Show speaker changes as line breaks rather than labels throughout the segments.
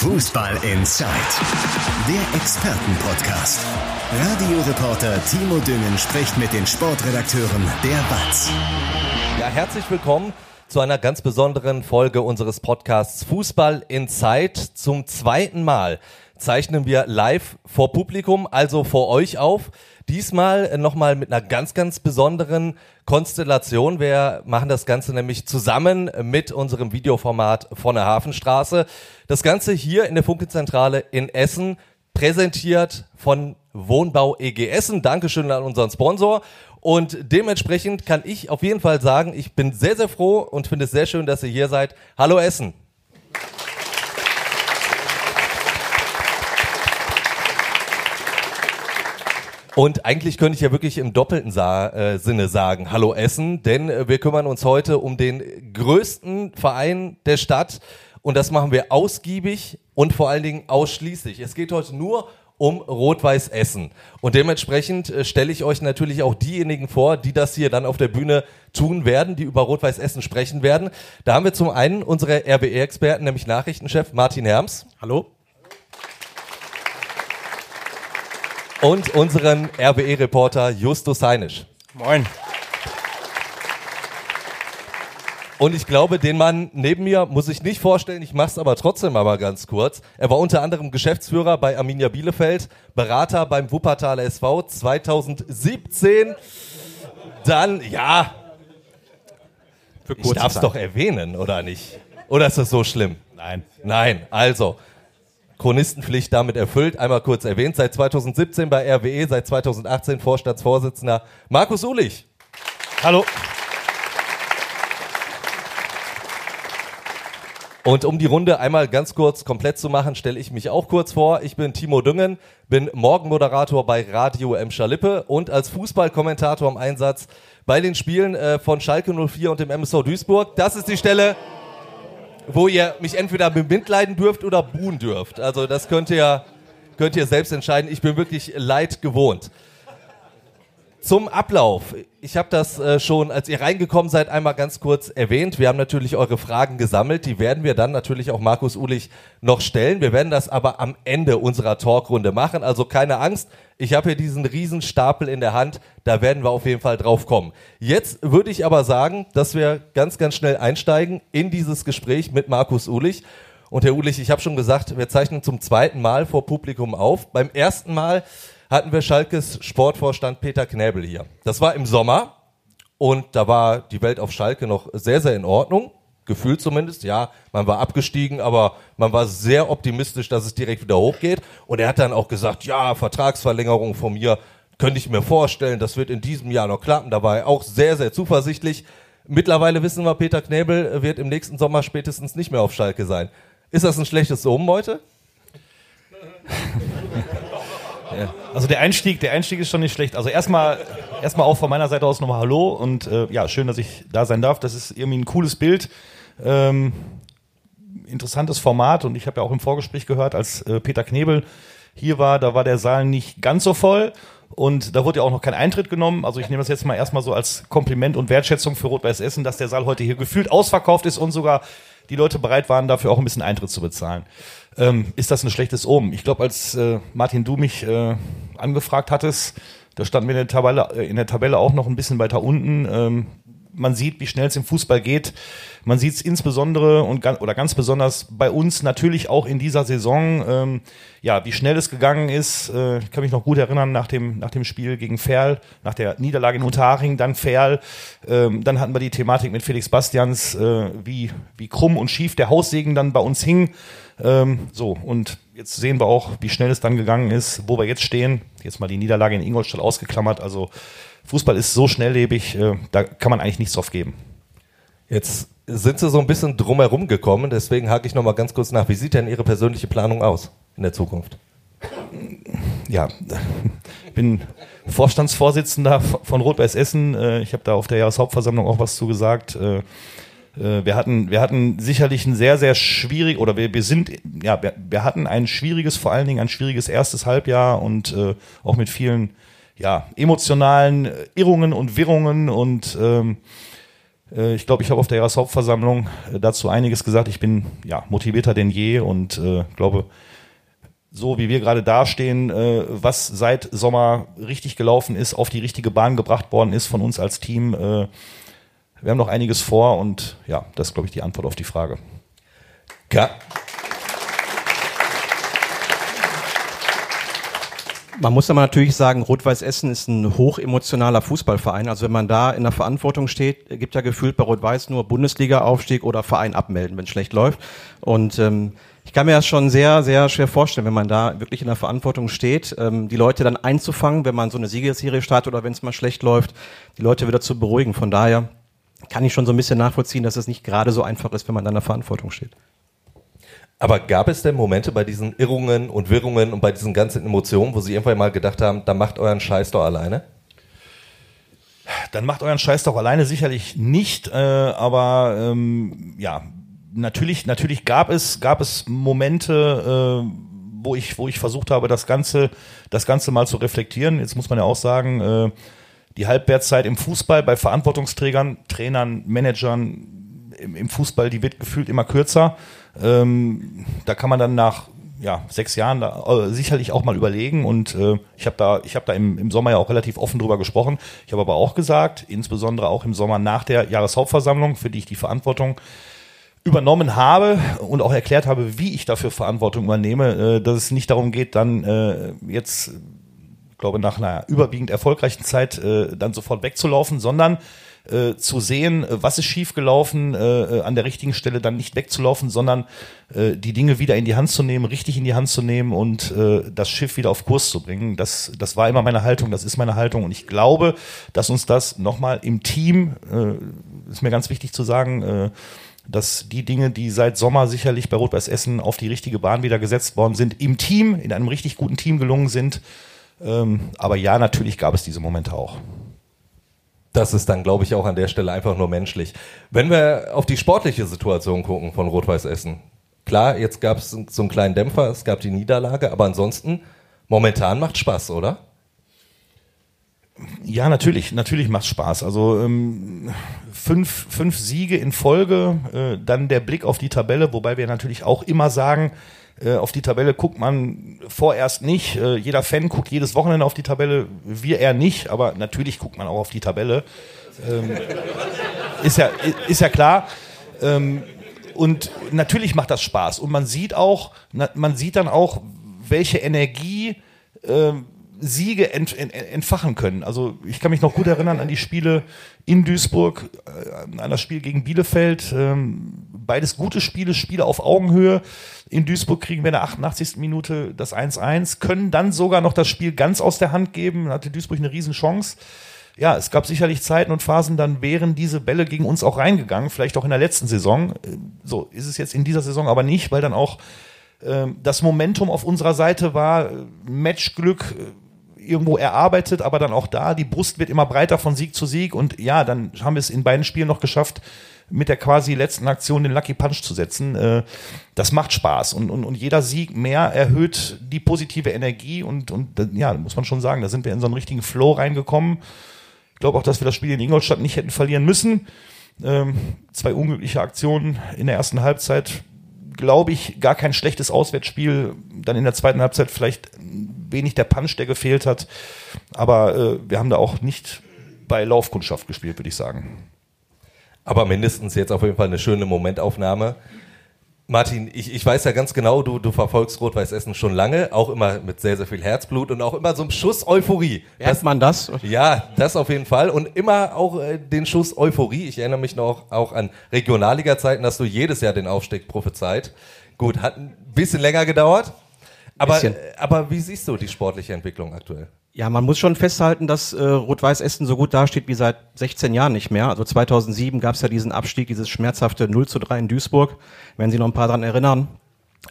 Fußball Inside, der Expertenpodcast. Radioreporter Timo Düngen spricht mit den Sportredakteuren der BATS.
Ja, herzlich willkommen zu einer ganz besonderen Folge unseres Podcasts Fußball Inside. Zum zweiten Mal zeichnen wir live vor Publikum, also vor euch auf. Diesmal nochmal mit einer ganz, ganz besonderen Konstellation. Wir machen das Ganze nämlich zusammen mit unserem Videoformat von der Hafenstraße. Das Ganze hier in der Funke-Zentrale in Essen, präsentiert von Wohnbau EG Essen. Dankeschön an unseren Sponsor. Und dementsprechend kann ich auf jeden Fall sagen, ich bin sehr, sehr froh und finde es sehr schön, dass ihr hier seid. Hallo Essen. Und eigentlich könnte ich ja wirklich im doppelten Sa äh, Sinne sagen, hallo Essen, denn äh, wir kümmern uns heute um den größten Verein der Stadt und das machen wir ausgiebig und vor allen Dingen ausschließlich. Es geht heute nur um Rot-Weiß Essen. Und dementsprechend äh, stelle ich euch natürlich auch diejenigen vor, die das hier dann auf der Bühne tun werden, die über Rot-Weiß Essen sprechen werden. Da haben wir zum einen unsere RWE-Experten, nämlich Nachrichtenchef Martin Herms.
Hallo.
Und unseren RWE-Reporter Justus Heinisch.
Moin.
Und ich glaube, den Mann neben mir muss ich nicht vorstellen, ich mache es aber trotzdem aber ganz kurz. Er war unter anderem Geschäftsführer bei Arminia Bielefeld, Berater beim Wuppertaler SV 2017. Dann, ja, ich darf es doch erwähnen, oder nicht? Oder ist das so schlimm?
Nein.
Nein, also Chronistenpflicht damit erfüllt. Einmal kurz erwähnt, seit 2017 bei RWE, seit 2018 Vorstandsvorsitzender Markus Ulich.
Hallo.
Und um die Runde einmal ganz kurz komplett zu machen, stelle ich mich auch kurz vor. Ich bin Timo Düngen, bin Morgenmoderator bei Radio M. Schalippe und als Fußballkommentator im Einsatz bei den Spielen äh, von Schalke 04 und dem MSV Duisburg. Das ist die Stelle, wo ihr mich entweder bemitleiden dürft oder buhen dürft. Also das könnt ihr, könnt ihr selbst entscheiden. Ich bin wirklich leid gewohnt. Zum Ablauf. Ich habe das äh, schon, als ihr reingekommen seid, einmal ganz kurz erwähnt. Wir haben natürlich eure Fragen gesammelt. Die werden wir dann natürlich auch Markus Ulich noch stellen. Wir werden das aber am Ende unserer Talkrunde machen. Also keine Angst. Ich habe hier diesen Riesenstapel in der Hand. Da werden wir auf jeden Fall drauf kommen. Jetzt würde ich aber sagen, dass wir ganz, ganz schnell einsteigen in dieses Gespräch mit Markus Ulich. Und Herr Ulich, ich habe schon gesagt, wir zeichnen zum zweiten Mal vor Publikum auf. Beim ersten Mal hatten wir Schalkes Sportvorstand Peter Knäbel hier. Das war im Sommer und da war die Welt auf Schalke noch sehr, sehr in Ordnung. Gefühlt zumindest, ja, man war abgestiegen, aber man war sehr optimistisch, dass es direkt wieder hochgeht. Und er hat dann auch gesagt, ja, Vertragsverlängerung von mir könnte ich mir vorstellen, das wird in diesem Jahr noch klappen. Da war er auch sehr, sehr zuversichtlich. Mittlerweile wissen wir, Peter Knäbel wird im nächsten Sommer spätestens nicht mehr auf Schalke sein. Ist das ein schlechtes Omen heute?
Ja. Also der Einstieg, der Einstieg ist schon nicht schlecht. Also erstmal, erstmal auch von meiner Seite aus nochmal Hallo und äh, ja, schön, dass ich da sein darf. Das ist irgendwie ein cooles Bild. Ähm, interessantes Format und ich habe ja auch im Vorgespräch gehört, als äh, Peter Knebel hier war, da war der Saal nicht ganz so voll und da wurde ja auch noch kein Eintritt genommen. Also ich nehme das jetzt mal erstmal so als Kompliment und Wertschätzung für Rot-Weiß Essen, dass der Saal heute hier gefühlt ausverkauft ist und sogar die Leute bereit waren, dafür auch ein bisschen Eintritt zu bezahlen. Ähm, ist das ein schlechtes Omen? Ich glaube, als äh, Martin, du mich äh, angefragt hattest, da standen wir in der Tabelle, äh, in der Tabelle auch noch ein bisschen weiter unten. Ähm, man sieht, wie schnell es im Fußball geht. Man sieht es insbesondere und oder ganz besonders bei uns natürlich auch in dieser Saison, ähm, ja, wie schnell es gegangen ist. Äh, ich kann mich noch gut erinnern nach dem nach dem Spiel gegen Ferl, nach der Niederlage in Unterhaching, dann Ferl, ähm, dann hatten wir die Thematik mit Felix Bastians, äh, wie wie krumm und schief der Haussegen dann bei uns hing. Ähm, so und jetzt sehen wir auch, wie schnell es dann gegangen ist, wo wir jetzt stehen. Jetzt mal die Niederlage in Ingolstadt ausgeklammert. Also Fußball ist so schnelllebig, äh, da kann man eigentlich nichts drauf geben.
Jetzt sind Sie so ein bisschen drumherum gekommen, deswegen hake ich nochmal ganz kurz nach. Wie sieht denn Ihre persönliche Planung aus in der Zukunft?
Ja, ich bin Vorstandsvorsitzender von Rot-Weiß Essen. Äh, ich habe da auf der Jahreshauptversammlung auch was zugesagt. Äh, wir hatten, wir hatten sicherlich ein sehr, sehr schwierig, oder wir, wir sind, ja, wir, wir hatten ein schwieriges, vor allen Dingen ein schwieriges erstes Halbjahr und auch mit vielen ja, emotionalen Irrungen und Wirrungen und ähm, Äh, ich glaube, ich habe auf der Jahreshauptversammlung äh, dazu einiges gesagt. Ich bin ja motivierter denn je und äh, glaube, so wie wir gerade dastehen, äh, was seit Sommer richtig gelaufen ist, auf die richtige Bahn gebracht worden ist von uns als Team. Äh, wir haben noch einiges vor und ja, das ist, glaube ich, die Antwort auf die Frage.
Ja.
Man muss aber natürlich sagen, Rot-Weiß Essen ist ein hochemotionaler Fußballverein. Also wenn man da in der Verantwortung steht, gibt ja gefühlt bei Rot-Weiß nur Bundesliga-Aufstieg oder Verein abmelden, wenn es schlecht läuft. Und ähm, ich kann mir das schon sehr, sehr schwer vorstellen, wenn man da wirklich in der Verantwortung steht, ähm, die Leute dann einzufangen, wenn man so eine Siegesserie startet oder wenn es mal schlecht läuft, die Leute wieder zu beruhigen. Von daher kann ich schon so ein bisschen nachvollziehen, dass es nicht gerade so einfach ist, wenn man da in der Verantwortung steht.
Aber gab es denn Momente bei diesen Irrungen und Wirrungen und bei diesen ganzen Emotionen, wo Sie irgendwann mal gedacht haben, dann macht euren Scheiß doch alleine?
Dann macht euren Scheiß doch alleine sicherlich nicht, äh, aber ähm, ja, natürlich, natürlich gab es, gab es Momente, äh, wo ich, wo ich versucht habe, das Ganze, das Ganze mal zu reflektieren. Jetzt muss man ja auch sagen, äh, die Halbwertszeit im Fußball bei Verantwortungsträgern, Trainern, Managern im, im Fußball, die wird gefühlt immer kürzer. Ähm, da kann man dann nach ja, sechs Jahren da, äh, sicherlich auch mal überlegen und äh, ich habe da, ich habe da im, im Sommer ja auch relativ offen drüber gesprochen. Ich habe aber auch gesagt, insbesondere auch im Sommer nach der Jahreshauptversammlung, für die ich die Verantwortung übernommen habe und auch erklärt habe, wie ich dafür Verantwortung übernehme, äh, dass es nicht darum geht, dann äh, jetzt, glaube nach einer überwiegend erfolgreichen Zeit äh, dann sofort wegzulaufen, sondern äh, zu sehen, was ist schiefgelaufen, äh, äh, an der richtigen Stelle dann nicht wegzulaufen, sondern äh, die Dinge wieder in die Hand zu nehmen, richtig in die Hand zu nehmen und äh, das Schiff wieder auf Kurs zu bringen. Das, das war immer meine Haltung, das ist meine Haltung und ich glaube, dass uns das nochmal im Team, äh, ist mir ganz wichtig zu sagen, äh, dass die Dinge, die seit Sommer sicherlich bei Rot-Weiß Essen auf die richtige Bahn wieder gesetzt worden sind, im Team, in einem richtig guten Team gelungen sind. Ähm, aber ja, natürlich gab es diese Momente auch.
Das ist dann, glaube ich, auch an der Stelle einfach nur menschlich. Wenn wir auf die sportliche Situation gucken von Rot-Weiß Essen. Klar, jetzt gab es so einen kleinen Dämpfer, es gab die Niederlage, aber ansonsten, momentan macht Spaß, oder?
Ja, natürlich, natürlich macht Spaß. Also ähm, fünf, fünf Siege in Folge, äh, dann der Blick auf die Tabelle, wobei wir natürlich auch immer sagen, äh, auf die Tabelle guckt man vorerst nicht. Äh, jeder Fan guckt jedes Wochenende auf die Tabelle, wir eher nicht, aber natürlich guckt man auch auf die Tabelle. Ähm, ist, ja, ist ja klar. Ähm, und natürlich macht das Spaß. Und man sieht auch, man sieht dann auch, welche Energie ähm, Siege ent, ent, entfachen können. Also ich kann mich noch gut erinnern an die Spiele in Duisburg, äh, an das Spiel gegen Bielefeld. Ähm, beides gute Spiele, Spiele auf Augenhöhe. In Duisburg kriegen wir in der 88. Minute das 1-1, können dann sogar noch das Spiel ganz aus der Hand geben. Da hatte Duisburg eine Riesenchance. Ja, es gab sicherlich Zeiten und Phasen, dann wären diese Bälle gegen uns auch reingegangen, vielleicht auch in der letzten Saison. Äh, so ist es jetzt in dieser Saison aber nicht, weil dann auch äh, das Momentum auf unserer Seite war, Matchglück, irgendwo erarbeitet, aber dann auch da, die Brust wird immer breiter von Sieg zu Sieg und ja, dann haben wir es in beiden Spielen noch geschafft, mit der quasi letzten Aktion den Lucky Punch zu setzen. Äh, das macht Spaß und, und, und jeder Sieg mehr erhöht die positive Energie und, und ja, muss man schon sagen, da sind wir in so einen richtigen Flow reingekommen. Ich glaube auch, dass wir das Spiel in Ingolstadt nicht hätten verlieren müssen. Ähm, zwei unglückliche Aktionen in der ersten Halbzeit glaube ich, gar kein schlechtes Auswärtsspiel. Dann in der zweiten Halbzeit vielleicht wenig der Punch, der gefehlt hat. Aber äh, wir haben da auch nicht bei Laufkundschaft gespielt, würde ich sagen.
Aber mindestens jetzt auf jeden Fall eine schöne Momentaufnahme. Martin, ich, ich weiß ja ganz genau, du, du verfolgst Rot-Weiß Essen schon lange, auch immer mit sehr, sehr viel Herzblut und auch immer so einem Schuss Euphorie.
Erst man das?
Ja, das auf jeden Fall. Und immer auch äh, den Schuss Euphorie. Ich erinnere mich noch auch an Regionalliga-Zeiten, dass du jedes Jahr den Aufstieg prophezeit. Gut, hat ein bisschen länger gedauert. Aber, äh, aber wie siehst du die sportliche Entwicklung aktuell?
Ja, man muss schon festhalten, dass äh, Rot-Weiß Essen so gut dasteht wie seit 16 Jahren nicht mehr. Also 2007 gab es ja diesen Abstieg, dieses schmerzhafte 0 zu 3 in Duisburg, wenn Sie noch ein paar dran erinnern.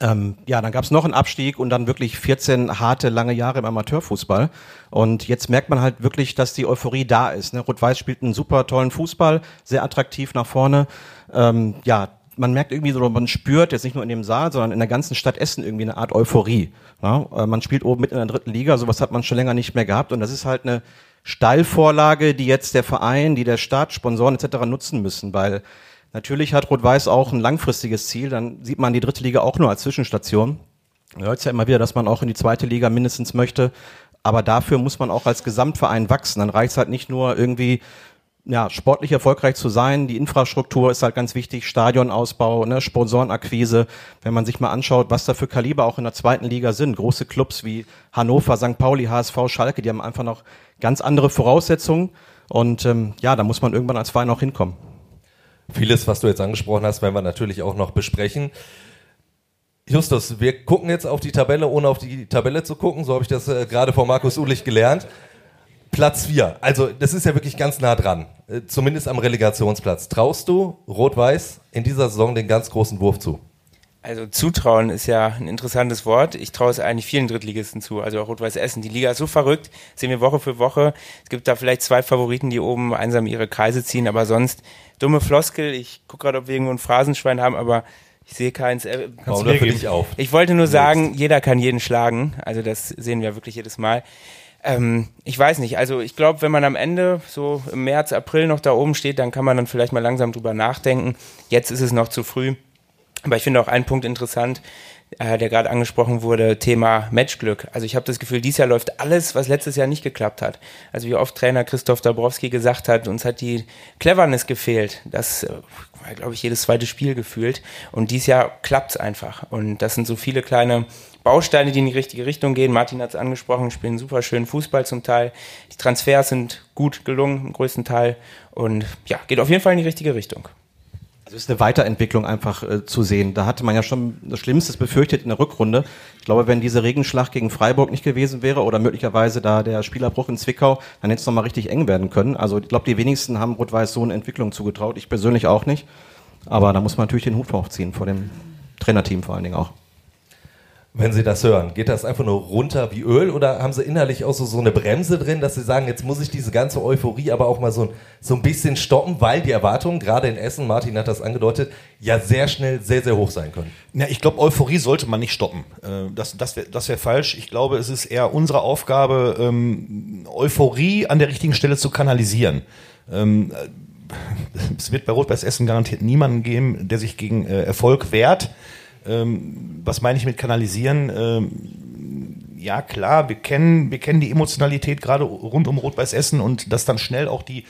Ähm, ja, dann gab es noch einen Abstieg und dann wirklich 14 harte, lange Jahre im Amateurfußball. Und jetzt merkt man halt wirklich, dass die Euphorie da ist. Ne? Rot-Weiß spielt einen super tollen Fußball, sehr attraktiv nach vorne. Ähm, ja, man merkt irgendwie so, man spürt jetzt nicht nur in dem Saal, sondern in der ganzen Stadt Essen irgendwie eine Art Euphorie. Ja? Äh, man spielt oben mit in der dritten Liga, sowas hat man schon länger nicht mehr gehabt und das ist halt eine Steilvorlage, die jetzt der Verein, die der Staat, Sponsoren etc. nutzen müssen, weil natürlich hat Rot-Weiß auch ein langfristiges Ziel, dann sieht man die dritte Liga auch nur als Zwischenstation. Man hört ja immer wieder, dass man auch in die zweite Liga mindestens möchte, aber dafür muss man auch als Gesamtverein wachsen. Dann reicht es halt nicht nur irgendwie ja, sportlich erfolgreich zu sein. Die Infrastruktur ist halt ganz wichtig, Stadionausbau, ne, Sponsorenakquise. Wenn man sich mal anschaut, was da für Kaliber auch in der zweiten Liga sind. Große Clubs wie Hannover, St. Pauli, HSV, Schalke, die haben einfach noch ganz andere Voraussetzungen. Und ähm, ja, da muss man irgendwann als Verein auch hinkommen.
Vieles, was du jetzt angesprochen hast, werden wir natürlich auch noch besprechen. Justus, wir gucken jetzt auf die Tabelle, ohne auf die Tabelle zu gucken. So habe ich das äh, gerade von Markus Ulich gelernt. Platz 4. Also, das ist ja wirklich ganz nah dran. Äh, zumindest am Relegationsplatz. Traust du Rot-Weiß in dieser Saison den ganz großen Wurf zu?
Also zutrauen ist ja ein interessantes Wort. Ich traue es eigentlich vielen Drittligisten zu, also auch Rot-Weiß Essen. Die Liga ist so verrückt, sehen wir Woche für Woche. Es gibt da vielleicht zwei Favoriten, die oben einsam ihre Kreise ziehen, aber sonst dumme Floskel. Ich gucke gerade, ob wir irgendwo ein Phrasenschwein haben, aber ich sehe keins. Äh,
Kannst du für dich auf.
Ich wollte nur sagen, jeder kann jeden schlagen. Also das sehen wir wirklich jedes Mal. Ähm, ich weiß nicht, also ich glaube, wenn man am Ende so im März, April noch da oben steht, dann kann man dann vielleicht mal langsam drüber nachdenken. Jetzt ist es noch zu früh. Aber ich finde auch einen Punkt interessant, äh, der gerade angesprochen wurde, Thema Matchglück. Also ich habe das Gefühl, dieses Jahr läuft alles, was letztes Jahr nicht geklappt hat. Also wie oft Trainer Christoph Dabrowski gesagt hat, uns hat die Cleverness gefehlt. Das äh, war, glaube ich, jedes zweite Spiel gefühlt. Und dieses Jahr klappt's einfach. Und das sind so viele kleine Bausteine, die in die richtige Richtung gehen. Martin hat es angesprochen, spielen super schön Fußball zum Teil. Die Transfers sind gut gelungen im größten Teil. Und ja, geht auf jeden Fall in die richtige Richtung.
Also ist eine Weiterentwicklung einfach äh, zu sehen. Da hatte man ja schon das Schlimmste befürchtet in der Rückrunde. Ich glaube, wenn diese Regenschlacht gegen Freiburg nicht gewesen wäre oder möglicherweise da der Spielerbruch in Zwickau, dann hätte es nochmal richtig eng werden können. Also ich glaube, die wenigsten haben Rot-Weiß so eine Entwicklung zugetraut. Ich persönlich auch nicht. Aber da muss man natürlich den Hut aufziehen vor dem Trainerteam vor allen Dingen auch
wenn Sie das hören? Geht das einfach nur runter wie Öl oder haben Sie innerlich auch so, so eine Bremse drin, dass Sie sagen, jetzt muss ich diese ganze Euphorie aber auch mal so, so ein bisschen stoppen, weil die Erwartungen, gerade in Essen, Martin hat das angedeutet, ja sehr schnell sehr, sehr hoch sein können?
Na, ich glaube, Euphorie sollte man nicht stoppen. Äh, das, das wäre das wär falsch. Ich glaube, es ist eher unsere Aufgabe, ähm, Euphorie an der richtigen Stelle zu kanalisieren. Ähm, es wird bei Rot-Weiß Essen garantiert niemanden geben, der sich gegen äh, Erfolg wehrt. Ähm, was meine ich mit kanalisieren? Ähm, ja, klar, wir kennen, wir kennen die Emotionalität gerade rund um Rot-Weiß Essen und dass dann schnell auch die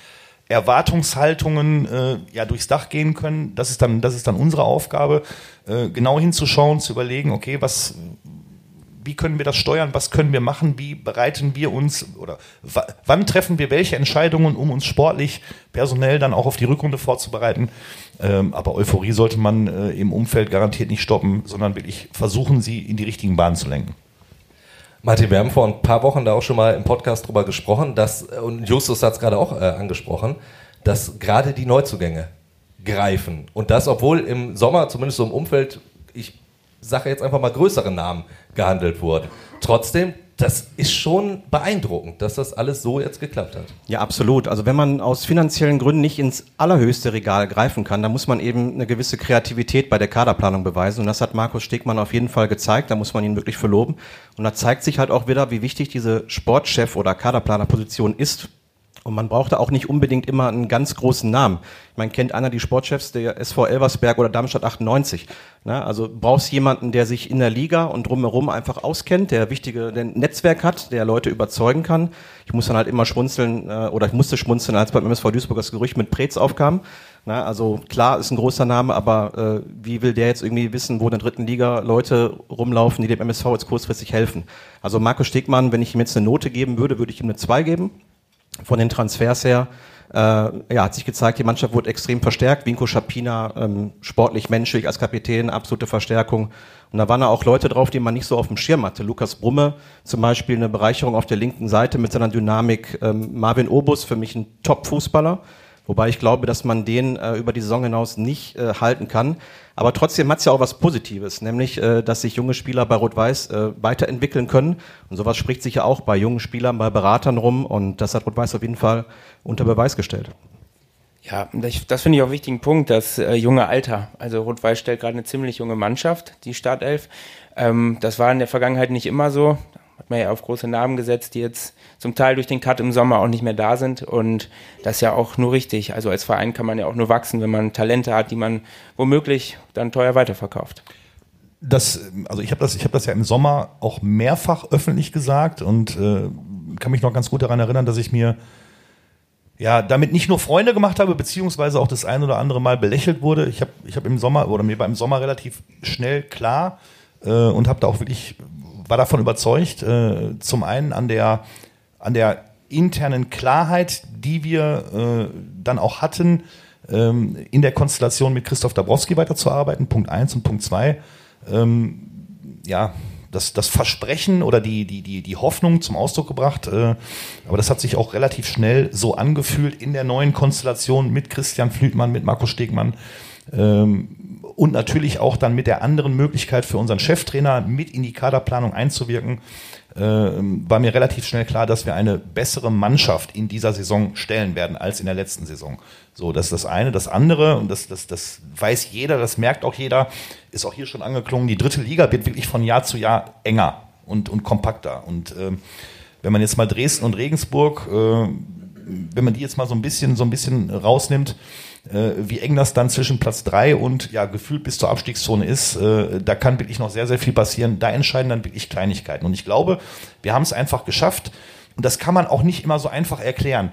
Erwartungshaltungen äh, ja durchs Dach gehen können. Das ist dann, das ist dann unsere Aufgabe, äh, genau hinzuschauen, zu überlegen, okay, was, wie können wir das steuern, was können wir machen, wie bereiten wir uns oder wann treffen wir welche Entscheidungen, um uns sportlich, personell dann auch auf die Rückrunde vorzubereiten. Ähm, aber Euphorie sollte man äh, im Umfeld garantiert nicht stoppen, sondern wirklich versuchen, sie in die richtigen Bahnen zu lenken.
Martin, wir haben vor ein paar Wochen da auch schon mal im Podcast drüber gesprochen, dass, und Justus hat es gerade auch äh, angesprochen, dass gerade die Neuzugänge greifen. Und das, obwohl im Sommer, zumindest so im Umfeld, ich sage jetzt einfach mal größere Namen gehandelt wurden. Trotzdem, das ist schon beeindruckend, dass das alles so jetzt geklappt hat.
Ja, absolut. Also wenn man aus finanziellen Gründen nicht ins allerhöchste Regal greifen kann, dann muss man eben eine gewisse Kreativität bei der Kaderplanung beweisen. Und das hat Markus Stegmann auf jeden Fall gezeigt. Da muss man ihn wirklich verloben. Und da zeigt sich halt auch wieder, wie wichtig diese Sportchef- oder Kaderplanerposition ist und man brauchte auch nicht unbedingt immer einen ganz großen Namen. Man kennt einer die Sportchefs der SV Elversberg oder Darmstadt 98. Ne? Also brauchst jemanden, der sich in der Liga und drumherum einfach auskennt, der wichtige der Netzwerk hat, der Leute überzeugen kann. Ich muss dann halt immer schmunzeln äh, oder ich musste schmunzeln, als beim MSV Duisburg das Gerücht mit Preetz aufkam. Ne? Also klar ist ein großer Name, aber äh, wie will der jetzt irgendwie wissen, wo in der dritten Liga Leute rumlaufen, die dem MSV jetzt kurzfristig helfen? Also Markus Stegmann, wenn ich ihm jetzt eine Note geben würde, würde ich ihm eine 2 geben von den Transfers her. Äh, ja, hat sich gezeigt, die Mannschaft wurde extrem verstärkt. Vinko Schapina, ähm, sportlich, menschlich als Kapitän, absolute Verstärkung. Und da waren auch Leute drauf, die man nicht so auf dem Schirm hatte. Lukas Brumme zum Beispiel eine Bereicherung auf der linken Seite mit seiner Dynamik. Ähm, Marvin Obus, für mich ein Top-Fußballer. Wobei ich glaube, dass man den äh, über die Saison hinaus nicht äh, halten kann. Aber trotzdem hat es ja auch was Positives, nämlich, äh, dass sich junge Spieler bei Rot-Weiß äh, weiterentwickeln können. Und sowas spricht sich ja auch bei jungen Spielern, bei Beratern rum. Und das hat Rot-Weiß auf jeden Fall unter Beweis gestellt.
Ja, das finde ich auch einen wichtigen Punkt, das äh, junge Alter. Also Rot-Weiß stellt gerade eine ziemlich junge Mannschaft, die Startelf. Ähm, das war in der Vergangenheit nicht immer so man ja auf große Namen gesetzt, die jetzt zum Teil durch den Cut im Sommer auch nicht mehr da sind. Und das ist ja auch nur richtig. Also als Verein kann man ja auch nur wachsen, wenn man Talente hat, die man womöglich dann teuer weiterverkauft.
Das, also ich habe das, ich habe das ja im Sommer auch mehrfach öffentlich gesagt und äh, kann mich noch ganz gut daran erinnern, dass ich mir ja, damit nicht nur Freunde gemacht habe, beziehungsweise auch das ein oder andere Mal belächelt wurde. Ich habe ich hab im Sommer oder mir war im Sommer relativ schnell klar äh, und habe da auch wirklich, war davon überzeugt, äh, zum einen an der, an der internen Klarheit, die wir äh, dann auch hatten, ähm, in der Konstellation mit Christoph Dabrowski weiterzuarbeiten, Punkt eins und Punkt zwei. Ähm, ja, das, das Versprechen oder die, die, die, die Hoffnung zum Ausdruck gebracht. Äh, aber das hat sich auch relativ schnell so angefühlt in der neuen Konstellation mit Christian Flütmann, mit Markus Stegmann. Ähm, und natürlich auch dann mit der anderen Möglichkeit für unseren Cheftrainer mit in die Kaderplanung einzuwirken, äh, war mir relativ schnell klar, dass wir eine bessere Mannschaft in dieser Saison stellen werden als in der letzten Saison. So, das ist das eine. Das andere, und das, das, das weiß jeder, das merkt auch jeder, ist auch hier schon angeklungen, die dritte Liga wird wirklich von Jahr zu Jahr enger und, und kompakter. Und ähm, wenn man jetzt mal Dresden und Regensburg, äh, wenn man die jetzt mal so ein bisschen, so ein bisschen rausnimmt, äh, wie eng das dann zwischen Platz drei und ja gefühlt bis zur Abstiegszone ist, äh, da kann wirklich noch sehr, sehr viel passieren. Da entscheiden dann wirklich Kleinigkeiten. Und ich glaube, wir haben es einfach geschafft. Und das kann man auch nicht immer so einfach erklären.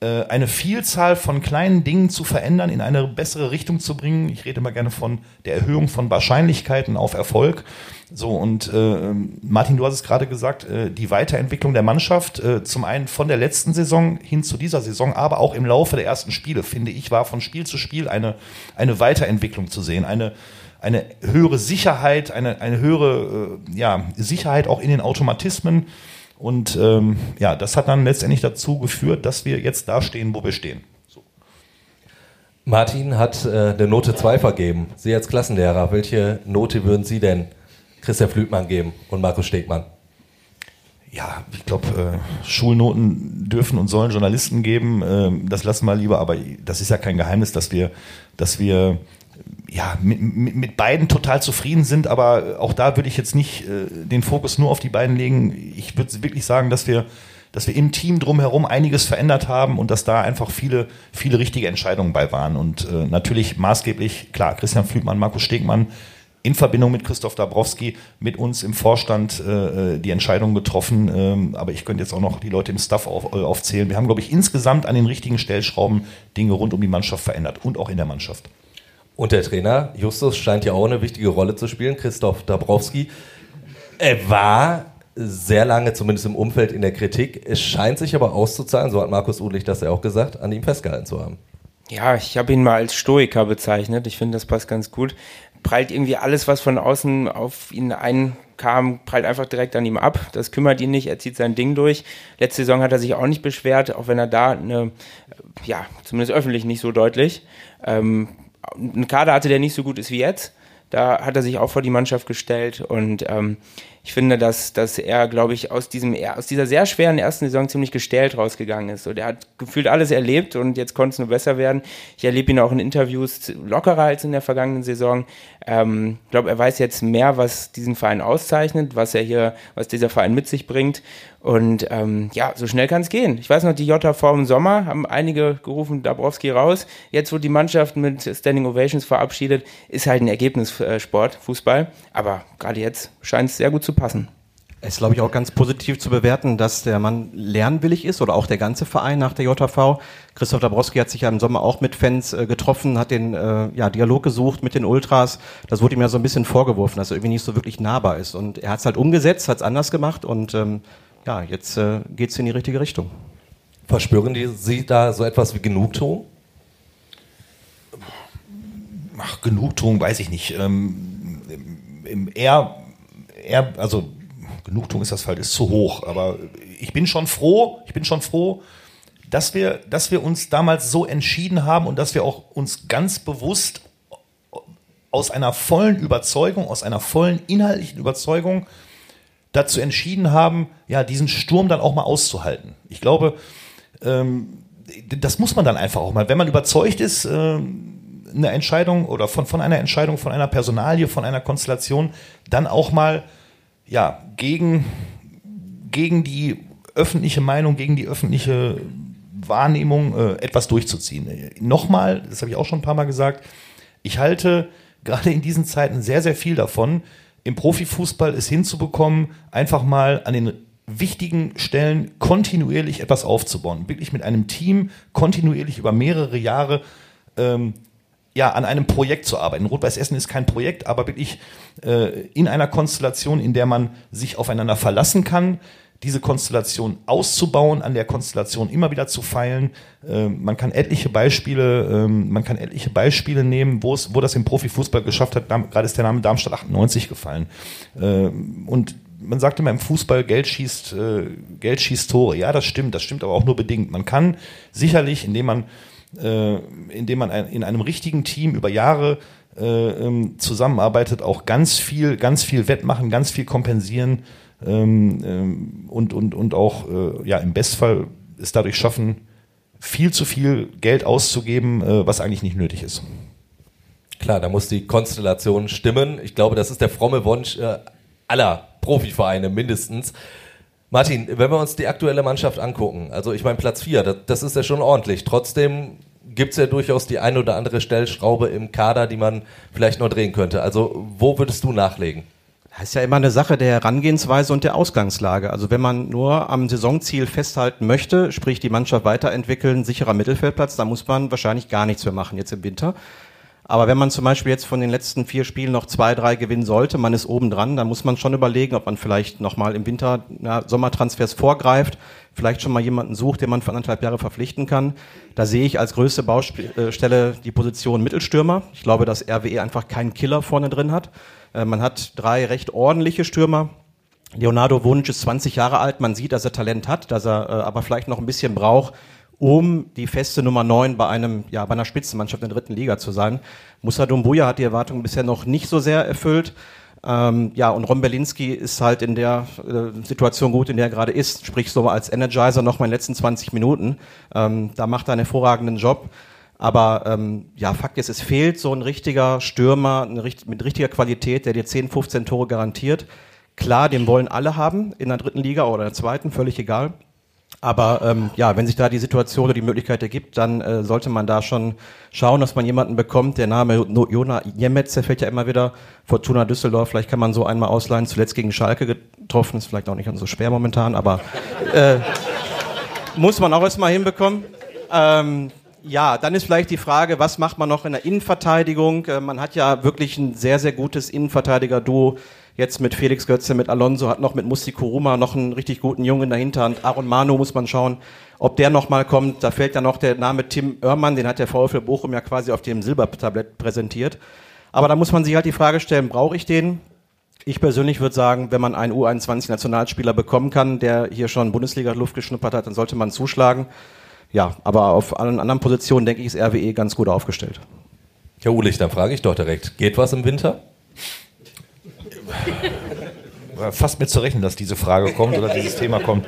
Äh, eine Vielzahl von kleinen Dingen zu verändern, in eine bessere Richtung zu bringen. Ich rede immer gerne von der Erhöhung von Wahrscheinlichkeiten auf Erfolg. So, und äh, Martin, du hast es gerade gesagt, äh, die Weiterentwicklung der Mannschaft, äh, zum einen von der letzten Saison hin zu dieser Saison, aber auch im Laufe der ersten Spiele, finde ich, war von Spiel zu Spiel eine, eine Weiterentwicklung zu sehen, eine, eine höhere Sicherheit, eine, eine höhere äh, ja, Sicherheit auch in den Automatismen. Und ähm, ja, das hat dann letztendlich dazu geführt, dass wir jetzt da stehen, wo wir stehen. So.
Martin hat äh, eine Note 2 vergeben. Sie als Klassenlehrer, welche Note würden Sie denn Christian Flügmann geben und Markus Stegmann?
Ja, ich glaube, äh, Schulnoten dürfen und sollen Journalisten geben. Äh, das lassen wir lieber, aber das ist ja kein Geheimnis, dass wir, dass wir ja, mit, mit, beiden total zufrieden sind, aber auch da würde ich jetzt nicht äh, den Fokus nur auf die beiden legen. Ich würde wirklich sagen, dass wir, dass wir im Team drumherum einiges verändert haben und dass da einfach viele, viele richtige Entscheidungen bei waren. Und äh, natürlich maßgeblich, klar, Christian Flügmann, Markus Stegmann in Verbindung mit Christoph Dabrowski mit uns im Vorstand äh, äh die Entscheidung getroffen. Ähm, aber ich könnte jetzt auch noch die Leute im Staff auf, äh, aufzählen. Wir haben, glaube ich, insgesamt an den richtigen Stellschrauben Dinge rund um die Mannschaft verändert und auch in der Mannschaft.
Und der Trainer, Justus, scheint ja auch eine wichtige Rolle zu spielen, Christoph Dabrowski. Er war sehr lange, zumindest im Umfeld, in der Kritik. Es scheint sich aber auszuzahlen, so hat Markus Udlich das ja auch gesagt, an ihm festgehalten zu haben.
Ja, ich habe ihn mal als Stoiker bezeichnet. Ich finde, das passt ganz gut. Prallt irgendwie alles, was von außen auf ihn einkam, prallt einfach direkt an ihm ab. Das kümmert ihn nicht, er zieht sein Ding durch. Letzte Saison hat er sich auch nicht beschwert, auch wenn er da eine, ja, zumindest öffentlich nicht so deutlich. Ähm, einen Kader hatte, der nicht so gut ist wie jetzt. Da hat er sich auch vor die Mannschaft gestellt und ähm, ich finde, dass, dass er, glaube ich, aus, diesem, aus dieser sehr schweren ersten Saison ziemlich gestellt rausgegangen ist. Und er hat gefühlt alles erlebt und jetzt konnte es nur besser werden. Ich erlebe ihn auch in Interviews lockerer als in der vergangenen Saison. Ähm, ich glaube, er weiß jetzt mehr, was diesen Verein auszeichnet, was er hier, was dieser Verein mit sich bringt. Und ähm, ja, so schnell kann es gehen. Ich weiß noch, die JV im Sommer haben einige gerufen, Dabrowski raus. Jetzt, wo die Mannschaft mit Standing Ovations verabschiedet, ist halt ein Ergebnissport, Fußball. Aber gerade jetzt scheint es sehr gut zu passen.
Es ist, glaube ich, auch ganz positiv zu bewerten, dass der Mann lernwillig ist oder auch der ganze Verein nach der JV. Christoph Dabrowski hat sich ja im Sommer auch mit Fans äh, getroffen, hat den äh, ja, Dialog gesucht mit den Ultras. Das wurde ihm ja so ein bisschen vorgeworfen, dass er irgendwie nicht so wirklich nahbar ist. Und er hat es halt umgesetzt, hat es anders gemacht und ähm, ja, jetzt äh, geht es in die richtige Richtung.
Verspüren die, Sie da so etwas wie Genugtuung?
Ach, Genugtuung weiß ich nicht. Ähm, eher, eher, also Genugtuung ist das Fall, ist zu hoch. Aber ich bin schon froh, ich bin schon froh, dass wir, dass wir uns damals so entschieden haben und dass wir auch uns ganz bewusst aus einer vollen Überzeugung, aus einer vollen inhaltlichen Überzeugung dazu entschieden haben, ja, diesen Sturm dann auch mal auszuhalten. Ich glaube, ähm, das muss man dann einfach auch mal. Wenn man überzeugt ist, ähm, eine Entscheidung oder von, von einer Entscheidung, von einer Personalie, von einer Konstellation, dann auch mal ja, gegen, gegen die öffentliche Meinung, gegen die öffentliche Wahrnehmung äh, etwas durchzuziehen. Nochmal, das habe ich auch schon ein paar Mal gesagt, ich halte gerade in diesen Zeiten sehr, sehr viel davon, im Profifußball es hinzubekommen, einfach mal an den wichtigen Stellen kontinuierlich etwas aufzubauen. Wirklich mit einem Team kontinuierlich über mehrere Jahre ähm, ja, an einem Projekt zu arbeiten. Rot-Weiß Essen ist kein Projekt, aber wirklich äh, in einer Konstellation, in der man sich aufeinander verlassen kann, diese Konstellation auszubauen, an der Konstellation immer wieder zu feilen. Ähm, man kann etliche Beispiele, ähm, man kann etliche Beispiele nehmen, wo es, wo das im Profifußball geschafft hat. Gerade ist der Name Darmstadt 98 gefallen. Ähm, und man sagt immer im Fußball, Geld schießt, äh, Geld schießt Tore. Ja, das stimmt, das stimmt aber auch nur bedingt. Man kann sicherlich, indem man, äh, indem man ein, in einem richtigen Team über Jahre äh, ähm, zusammenarbeitet, auch ganz viel, ganz viel wettmachen, ganz viel kompensieren ähm, ähm, und, und, und auch äh, ja, im Bestfall es dadurch schaffen, viel zu viel Geld auszugeben, äh, was eigentlich nicht nötig ist.
Klar, da muss die Konstellation stimmen. Ich glaube, das ist der fromme Wunsch äh, aller Profivereine mindestens. Martin, wenn wir uns die aktuelle Mannschaft angucken, also ich meine Platz 4, das, das, ist ja schon ordentlich. Trotzdem gibt es ja durchaus die ein oder andere Stellschraube im Kader, die man vielleicht noch drehen könnte. Also wo würdest du nachlegen?
Das ist ja immer eine Sache der Herangehensweise und der Ausgangslage. Also wenn man nur am Saisonziel festhalten möchte, sprich die Mannschaft weiterentwickeln, sicherer Mittelfeldplatz, dann muss man wahrscheinlich gar nichts mehr machen jetzt im Winter. Aber wenn man zum Beispiel jetzt von den letzten vier Spielen noch zwei, drei gewinnen sollte, man ist oben dran, dann muss man schon überlegen, ob man vielleicht nochmal im Winter na, Sommertransfers vorgreift, vielleicht schon mal jemanden sucht, den man für anderthalb Jahre verpflichten kann. Da sehe ich als größte Baustelle die Position Mittelstürmer. Ich glaube, dass RWE einfach keinen Killer vorne drin hat. Äh, man hat drei recht ordentliche Stürmer. Leonardo Wunsch ist 20 Jahre alt. Man sieht, dass er Talent hat, dass er äh, aber vielleicht noch ein bisschen braucht, um die feste Nummer 9 bei einem, ja, bei einer Spitzenmannschaft in der dritten Liga zu sein. Musa Dumbuya hat die Erwartungen bisher noch nicht so sehr erfüllt. Ähm, ja, und Ron Berlinski ist halt in der äh, Situation gut, in der er gerade ist, sprich so als Energizer noch mal in den letzten 20 Minuten. Ähm, da macht er einen hervorragenden Job. Aber ähm, ja, Fakt ist, es fehlt so ein richtiger Stürmer mit richtiger Qualität, der dir 10, 15 Tore garantiert. Klar, den wollen alle haben in der dritten Liga oder in der zweiten, völlig egal. Aber ähm, ja, wenn sich da die Situation oder die Möglichkeit ergibt, dann äh, sollte man da schon schauen, dass man jemanden bekommt. Der Name Jona Jemetz, der fällt ja immer wieder. Fortuna Düsseldorf, vielleicht kann man so einmal ausleihen. Zuletzt gegen Schalke getroffen, ist vielleicht auch nicht so schwer momentan, aber äh, muss man auch erstmal hinbekommen. Ähm, ja, dann ist vielleicht die Frage, was macht man noch in der Innenverteidigung? Äh, man hat ja wirklich ein sehr, sehr gutes Innenverteidiger-Duo jetzt mit Felix Götze, mit Alonso, hat noch mit Musti Kuruma noch einen richtig guten Jungen dahinter. Und Aaron Mano muss man schauen, ob der nochmal kommt. Da fällt ja noch der Name Tim Oermann, den hat der VfL Bochum ja quasi auf dem Silbertablett präsentiert. Aber da muss man sich halt die Frage stellen, brauche ich den? Ich persönlich würde sagen, wenn man einen U21-Nationalspieler bekommen kann, der hier schon Bundesliga-Luft geschnuppert hat, dann sollte man zuschlagen. Ja, aber auf allen anderen Positionen, denke ich, ist RWE ganz gut aufgestellt.
Herr Ulich, dann frage ich doch direkt, geht was im Winter?
Fast mit zu rechnen, dass diese Frage kommt oder dieses Thema kommt.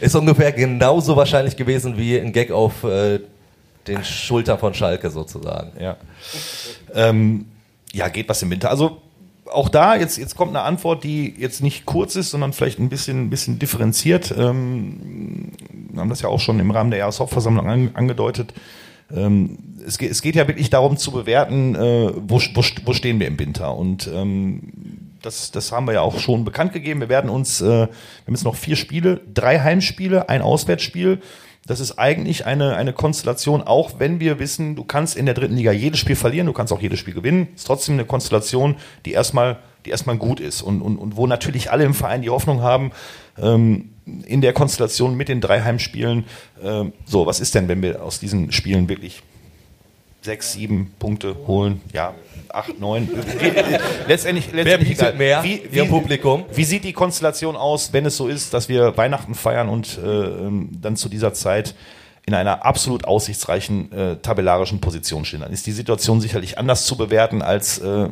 Ist ungefähr genauso wahrscheinlich gewesen wie ein Gag auf äh, den Schulter von Schalke sozusagen.
Ja. Ähm, ja, geht was im Winter. Also auch da, jetzt, jetzt kommt eine Antwort, die jetzt nicht kurz ist, sondern vielleicht ein bisschen, ein bisschen differenziert. Ähm, wir haben das ja auch schon im Rahmen der Jahreshauptversammlung an, angedeutet. Ähm, es, geht, es geht ja wirklich darum zu bewerten, äh, wo, wo, wo stehen wir im Winter. Und ähm, das, das haben wir ja auch schon bekannt gegeben. Wir werden uns, äh, wir haben jetzt noch vier Spiele, drei Heimspiele, ein Auswärtsspiel. Das ist eigentlich eine, eine Konstellation, auch wenn wir wissen, du kannst in der dritten Liga jedes Spiel verlieren, du kannst auch jedes Spiel gewinnen. Ist trotzdem eine Konstellation, die erstmal, die erstmal gut ist und, und, und wo natürlich alle im Verein die Hoffnung haben, ähm, in der Konstellation mit den drei Heimspielen, äh, so, was ist denn, wenn wir aus diesen Spielen wirklich sechs, sieben Punkte holen? Ja, acht, neun. letztendlich, letztendlich
Wer mehr wie, wie, Publikum?
Wie sieht die Konstellation aus, wenn es so ist, dass wir Weihnachten feiern und äh, ähm, dann zu dieser Zeit in einer absolut aussichtsreichen äh, tabellarischen Position stehen? Dann ist die Situation sicherlich anders zu bewerten, als äh,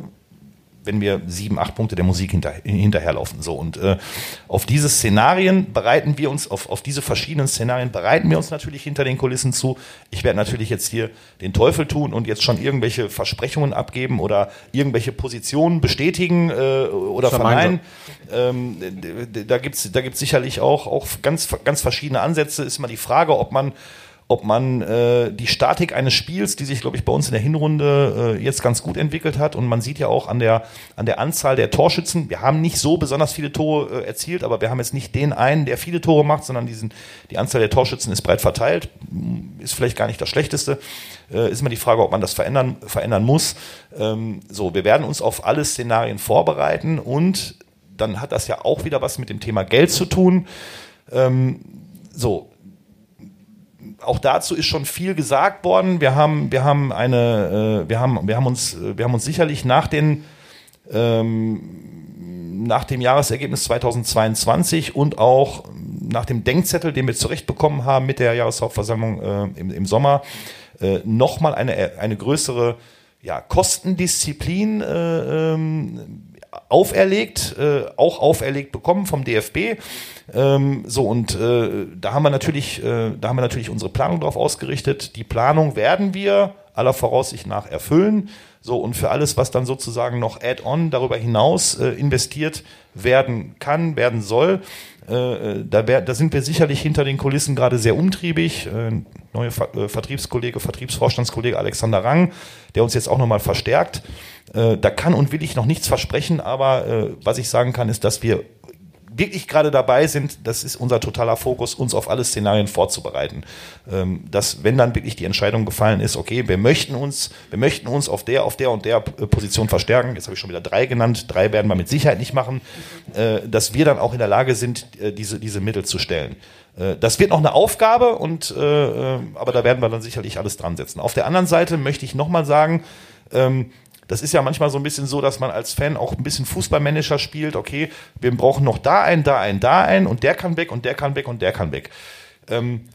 wenn wir sieben, acht Punkte der Musik hinter, hinterherlaufen. So und äh, auf diese Szenarien bereiten wir uns, auf, auf diese verschiedenen Szenarien bereiten wir uns natürlich hinter den Kulissen zu. Ich werde natürlich jetzt hier den Teufel tun und jetzt schon irgendwelche Versprechungen abgeben oder irgendwelche Positionen bestätigen äh, oder verneinen. Ähm, da gibt's da gibt's sicherlich auch, auch ganz, ganz verschiedene Ansätze. Ist mal die Frage, ob man ob man äh, die Statik eines Spiels, die sich, glaube ich, bei uns in der Hinrunde äh, jetzt ganz gut entwickelt hat. Und man sieht ja auch an der, an der Anzahl der Torschützen, wir haben nicht so besonders viele Tore äh, erzielt, aber wir haben jetzt nicht den einen, der viele Tore macht, sondern diesen, die Anzahl der Torschützen ist breit verteilt. Ist vielleicht gar nicht das Schlechteste. Äh, ist immer die Frage, ob man das verändern, verändern muss. Ähm, so, wir werden uns auf alle Szenarien vorbereiten und dann hat das ja auch wieder was mit dem Thema Geld zu tun. Ähm, so, auch dazu ist schon viel gesagt worden. Wir haben, wir haben eine, äh, wir haben, wir haben uns, wir haben uns sicherlich nach den ähm, nach dem Jahresergebnis 2022 und auch nach dem Denkzettel, den wir zurechtbekommen haben mit der Jahreshauptversammlung äh, im, im Sommer, äh, nochmal eine, eine größere ja, Kostendisziplin äh, ähm, auferlegt, äh, auch auferlegt bekommen vom DFB. Ähm, so und äh, da haben wir natürlich, äh, da haben wir natürlich unsere Planung darauf ausgerichtet. Die Planung werden wir aller Voraussicht nach erfüllen. So und für alles, was dann sozusagen noch Add-on darüber hinaus äh, investiert werden kann, werden soll, äh, äh, da, wär, da sind wir sicherlich hinter den Kulissen gerade sehr umtriebig. Äh, neue Ver äh, Vertriebskollege, Vertriebsvorstandskollege Alexander Rang, der uns jetzt auch nochmal verstärkt. Äh, da kann und will ich noch nichts versprechen, aber äh, was ich sagen kann, ist, dass wir wirklich gerade dabei sind, das ist unser totaler Fokus, uns auf alle Szenarien vorzubereiten. Ähm, dass, wenn dann wirklich die Entscheidung gefallen ist, okay, wir möchten uns, wir möchten uns auf der, auf der und der äh, Position verstärken, jetzt habe ich schon wieder drei genannt, drei werden wir mit Sicherheit nicht machen, äh, dass wir dann auch in der Lage sind, diese, diese Mittel zu stellen. Das wird noch eine Aufgabe und aber da werden wir dann sicherlich alles dran setzen. Auf der anderen Seite möchte ich nochmal sagen, ähm, das ist ja manchmal so ein bisschen so, dass man als Fan auch ein bisschen Fußballmanager spielt. Okay, wir brauchen noch da einen, da einen, da einen und der kann weg und der kann weg und der kann weg. Ähm,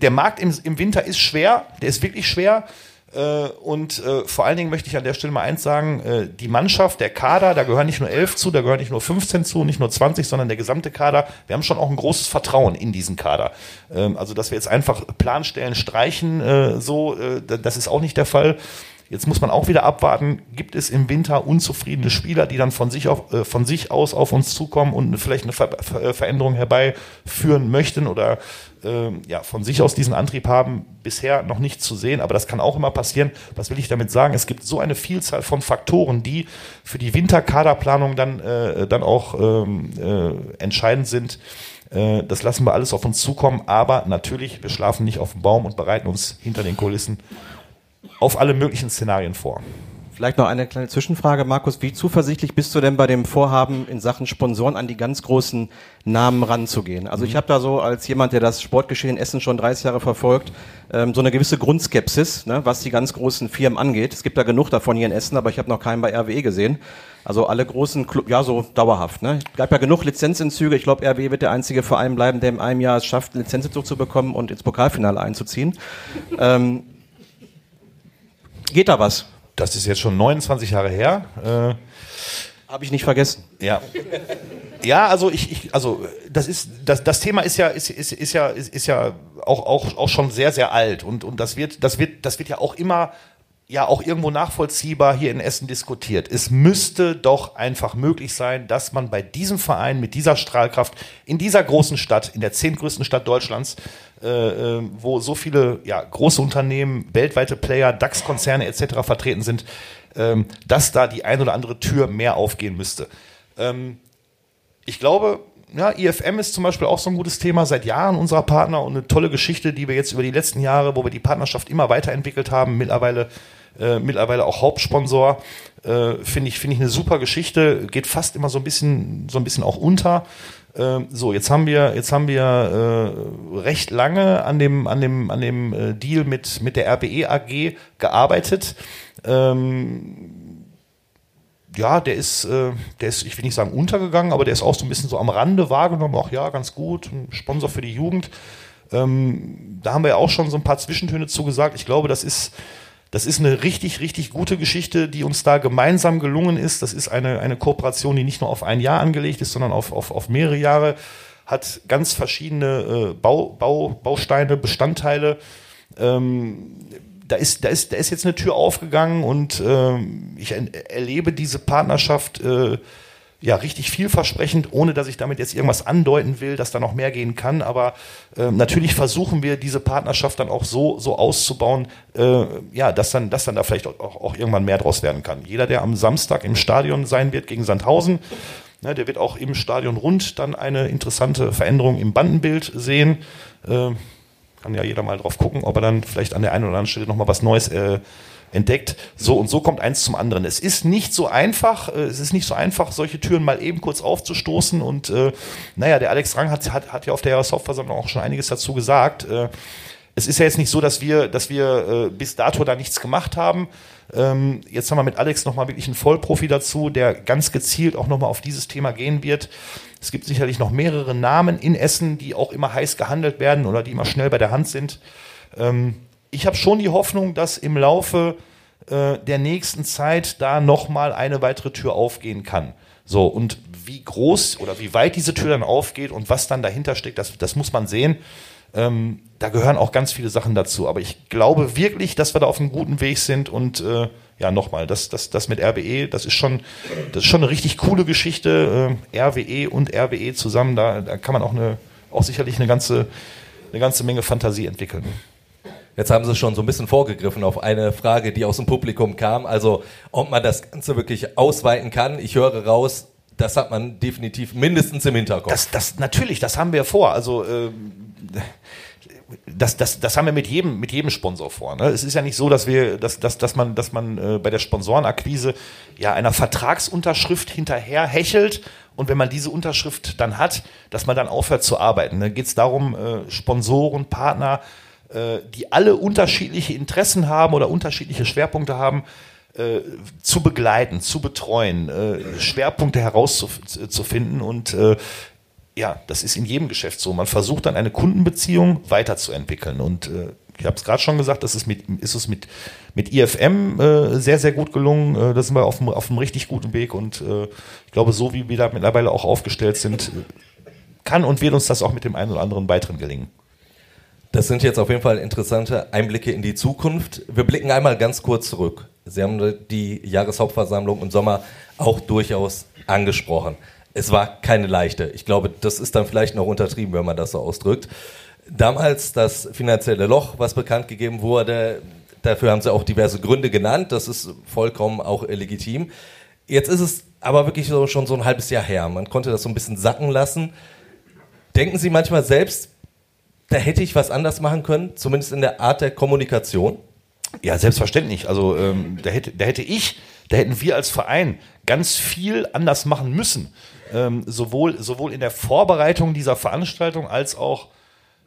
der Markt im, im Winter ist schwer, der ist wirklich schwer. Äh, und äh, vor allen Dingen möchte ich an der Stelle mal eins sagen, äh, die Mannschaft, der Kader, da gehören nicht nur elf zu, da gehören nicht nur 15 zu, nicht nur 20, sondern der gesamte Kader. Wir haben schon auch ein großes Vertrauen in diesen Kader. Ähm, also, dass wir jetzt einfach Planstellen streichen, äh, so, äh, das ist auch nicht der Fall. Jetzt muss man auch wieder abwarten, gibt es im Winter unzufriedene Spieler, die dann von sich, auf, äh, von sich aus auf uns zukommen und vielleicht eine Ver Ver äh, Veränderung herbeiführen möchten oder äh, ja, von sich aus diesen Antrieb haben, bisher noch nicht zu sehen, aber das kann auch immer passieren. Was will ich damit sagen? Es gibt so eine Vielzahl von Faktoren, die für die Winterkaderplanung dann, äh, dann auch ähm, äh, entscheidend sind. Äh, das lassen wir alles auf uns zukommen, aber natürlich, wir schlafen nicht auf dem Baum und bereiten uns hinter den Kulissen auf alle möglichen Szenarien vor.
Vielleicht noch eine kleine Zwischenfrage, Markus. Wie zuversichtlich bist du denn bei dem Vorhaben, in Sachen Sponsoren an die ganz großen Namen ranzugehen? Also ich mhm. habe da so als jemand, der das Sportgeschehen in Essen schon 30 Jahre verfolgt, ähm, so eine gewisse Grundskepsis, ne, was die ganz großen Firmen angeht. Es gibt da genug davon hier in Essen, aber ich habe noch keinen bei RWE gesehen. Also alle großen Club, ja so dauerhaft. Ne? Es gab ja genug Lizenzentzüge. Ich glaube, RWE wird der einzige Verein bleiben, der in einem Jahr es schafft, einen Lizenzentzug zu bekommen und ins Pokalfinale einzuziehen. ähm, Geht da was?
Das ist jetzt schon 29 Jahre her. Äh,
Habe ich nicht vergessen.
Ja. Ja, also ich, ich also das ist das, das Thema ist ja ist, ist, ist ja ist, ist ja auch, auch auch schon sehr sehr alt und und das wird das wird das wird ja auch immer ja auch irgendwo nachvollziehbar hier in Essen diskutiert. Es müsste doch einfach möglich sein, dass man bei diesem Verein mit dieser Strahlkraft in dieser großen Stadt, in der zehntgrößten Stadt Deutschlands, äh, äh, wo so viele ja, große Unternehmen, weltweite Player, DAX-Konzerne etc. vertreten sind, ähm, dass da die ein oder andere Tür mehr aufgehen müsste. Ähm, ich glaube, ja, IFM ist zum Beispiel auch so ein gutes Thema, seit Jahren unserer Partner und eine tolle Geschichte, die wir jetzt über die letzten Jahre, wo wir die Partnerschaft immer weiterentwickelt haben, mittlerweile äh, mittlerweile auch Hauptsponsor. Äh, Finde ich, finde ich eine super Geschichte, geht fast immer so ein bisschen, so ein bisschen auch unter. Äh, so, jetzt haben wir, jetzt haben wir äh, recht lange an dem, an dem, an dem äh, Deal mit, mit der RBE AG gearbeitet. Ähm, ja, der ist, äh, der ist, ich will nicht sagen untergegangen, aber der ist auch so ein bisschen so am Rande wahrgenommen. Auch ja, ganz gut, Sponsor für die Jugend. Ähm, da haben wir ja auch schon so ein paar Zwischentöne zugesagt. Ich glaube, das ist, Das ist eine richtig, richtig gute Geschichte, die uns da gemeinsam gelungen ist. Das ist eine, eine Kooperation, die nicht nur auf ein Jahr angelegt ist, sondern auf, auf, auf mehrere Jahre, hat ganz verschiedene äh, Bau, Bau, Bausteine, Bestandteile. Ähm, da ist, da ist, da ist jetzt eine Tür aufgegangen und ähm, ich erlebe diese Partnerschaft äh, ja richtig vielversprechend, ohne dass ich damit jetzt irgendwas andeuten will, dass da noch mehr gehen kann. Aber äh, natürlich versuchen wir diese Partnerschaft dann auch so so auszubauen, äh, ja, dass dann dass dann da vielleicht auch, auch irgendwann mehr draus werden kann. Jeder, der am Samstag im Stadion sein wird gegen Sandhausen, ne, der wird auch im Stadion rund dann eine interessante Veränderung im Bandenbild sehen. Äh, kann ja jeder mal drauf gucken, ob er dann vielleicht an der einen oder anderen Stelle nochmal was Neues äh, entdeckt. So und so kommt eins zum anderen. Es ist nicht so einfach, äh, es ist nicht so einfach, solche Türen mal eben kurz aufzustoßen. Und äh, naja, der Alex Rang hat, hat, hat ja auf der Jahreshauptversammlung auch schon einiges dazu gesagt. Äh, es ist ja jetzt nicht so, dass wir, dass wir äh, bis dato da nichts gemacht haben. Ähm, jetzt haben wir mit Alex nochmal wirklich einen Vollprofi dazu, der ganz gezielt auch nochmal auf dieses Thema gehen wird. Es gibt sicherlich noch mehrere Namen in Essen, die auch immer heiß gehandelt werden oder die immer schnell bei der Hand sind. Ähm, ich habe schon die Hoffnung, dass im Laufe äh, der nächsten Zeit da nochmal eine weitere Tür aufgehen kann. So, und wie groß oder wie weit diese Tür dann aufgeht und was dann dahinter steckt, das, das muss man sehen. Ähm, da gehören auch ganz viele Sachen dazu. Aber ich glaube wirklich, dass wir da auf einem guten Weg sind und äh, ja, nochmal, das, das, das mit RWE, das ist schon, das ist schon eine richtig coole Geschichte. Äh, RWE und RWE zusammen, da, da kann man auch eine, auch sicherlich eine ganze, eine ganze Menge Fantasie entwickeln.
Jetzt haben Sie schon so ein bisschen vorgegriffen auf eine Frage, die aus dem Publikum kam. Also, ob man das Ganze wirklich ausweiten kann. Ich höre raus, das hat man definitiv mindestens im Hinterkopf.
Das, das natürlich, das haben wir vor. Also äh, das, das, das haben wir mit jedem, mit jedem Sponsor vor. Ne? Es ist ja nicht so, dass wir, dass, dass, dass man, dass man äh, bei der Sponsorenakquise ja einer Vertragsunterschrift hinterher hechelt und wenn man diese Unterschrift dann hat, dass man dann aufhört zu arbeiten. Da ne? geht es darum, äh, Sponsoren, Partner die alle unterschiedliche Interessen haben oder unterschiedliche Schwerpunkte haben, äh, zu begleiten, zu betreuen, äh, Schwerpunkte herauszufinden und äh, ja, das ist in jedem Geschäft so. Man versucht dann eine Kundenbeziehung weiterzuentwickeln und äh, ich habe es gerade schon gesagt, das ist, mit, ist es mit, mit IFM äh, sehr, sehr gut gelungen. Äh, da sind wir auf einem, auf einem richtig guten Weg und äh, ich glaube, so wie wir da mittlerweile auch aufgestellt sind, kann und wird uns das auch mit dem einen oder anderen weiteren gelingen.
Das sind jetzt auf jeden Fall interessante Einblicke in die Zukunft. Wir blicken einmal ganz kurz zurück. Sie haben die Jahreshauptversammlung im Sommer auch durchaus angesprochen. Es war keine leichte. Ich glaube, das ist dann vielleicht noch untertrieben, wenn man das so ausdrückt. Damals das finanzielle Loch, was bekannt gegeben wurde, dafür haben Sie auch diverse Gründe genannt. Das ist vollkommen auch legitim. Jetzt ist es aber wirklich so, schon so ein halbes Jahr her. Man konnte das so ein bisschen sacken lassen. Denken Sie manchmal selbst, da hätte ich was anders machen können, zumindest in der Art der Kommunikation?
Ja, selbstverständlich. Also ähm, da, hätte, da hätte ich, da hätten wir als Verein ganz viel anders machen müssen. Ähm, sowohl, sowohl in der Vorbereitung dieser Veranstaltung als auch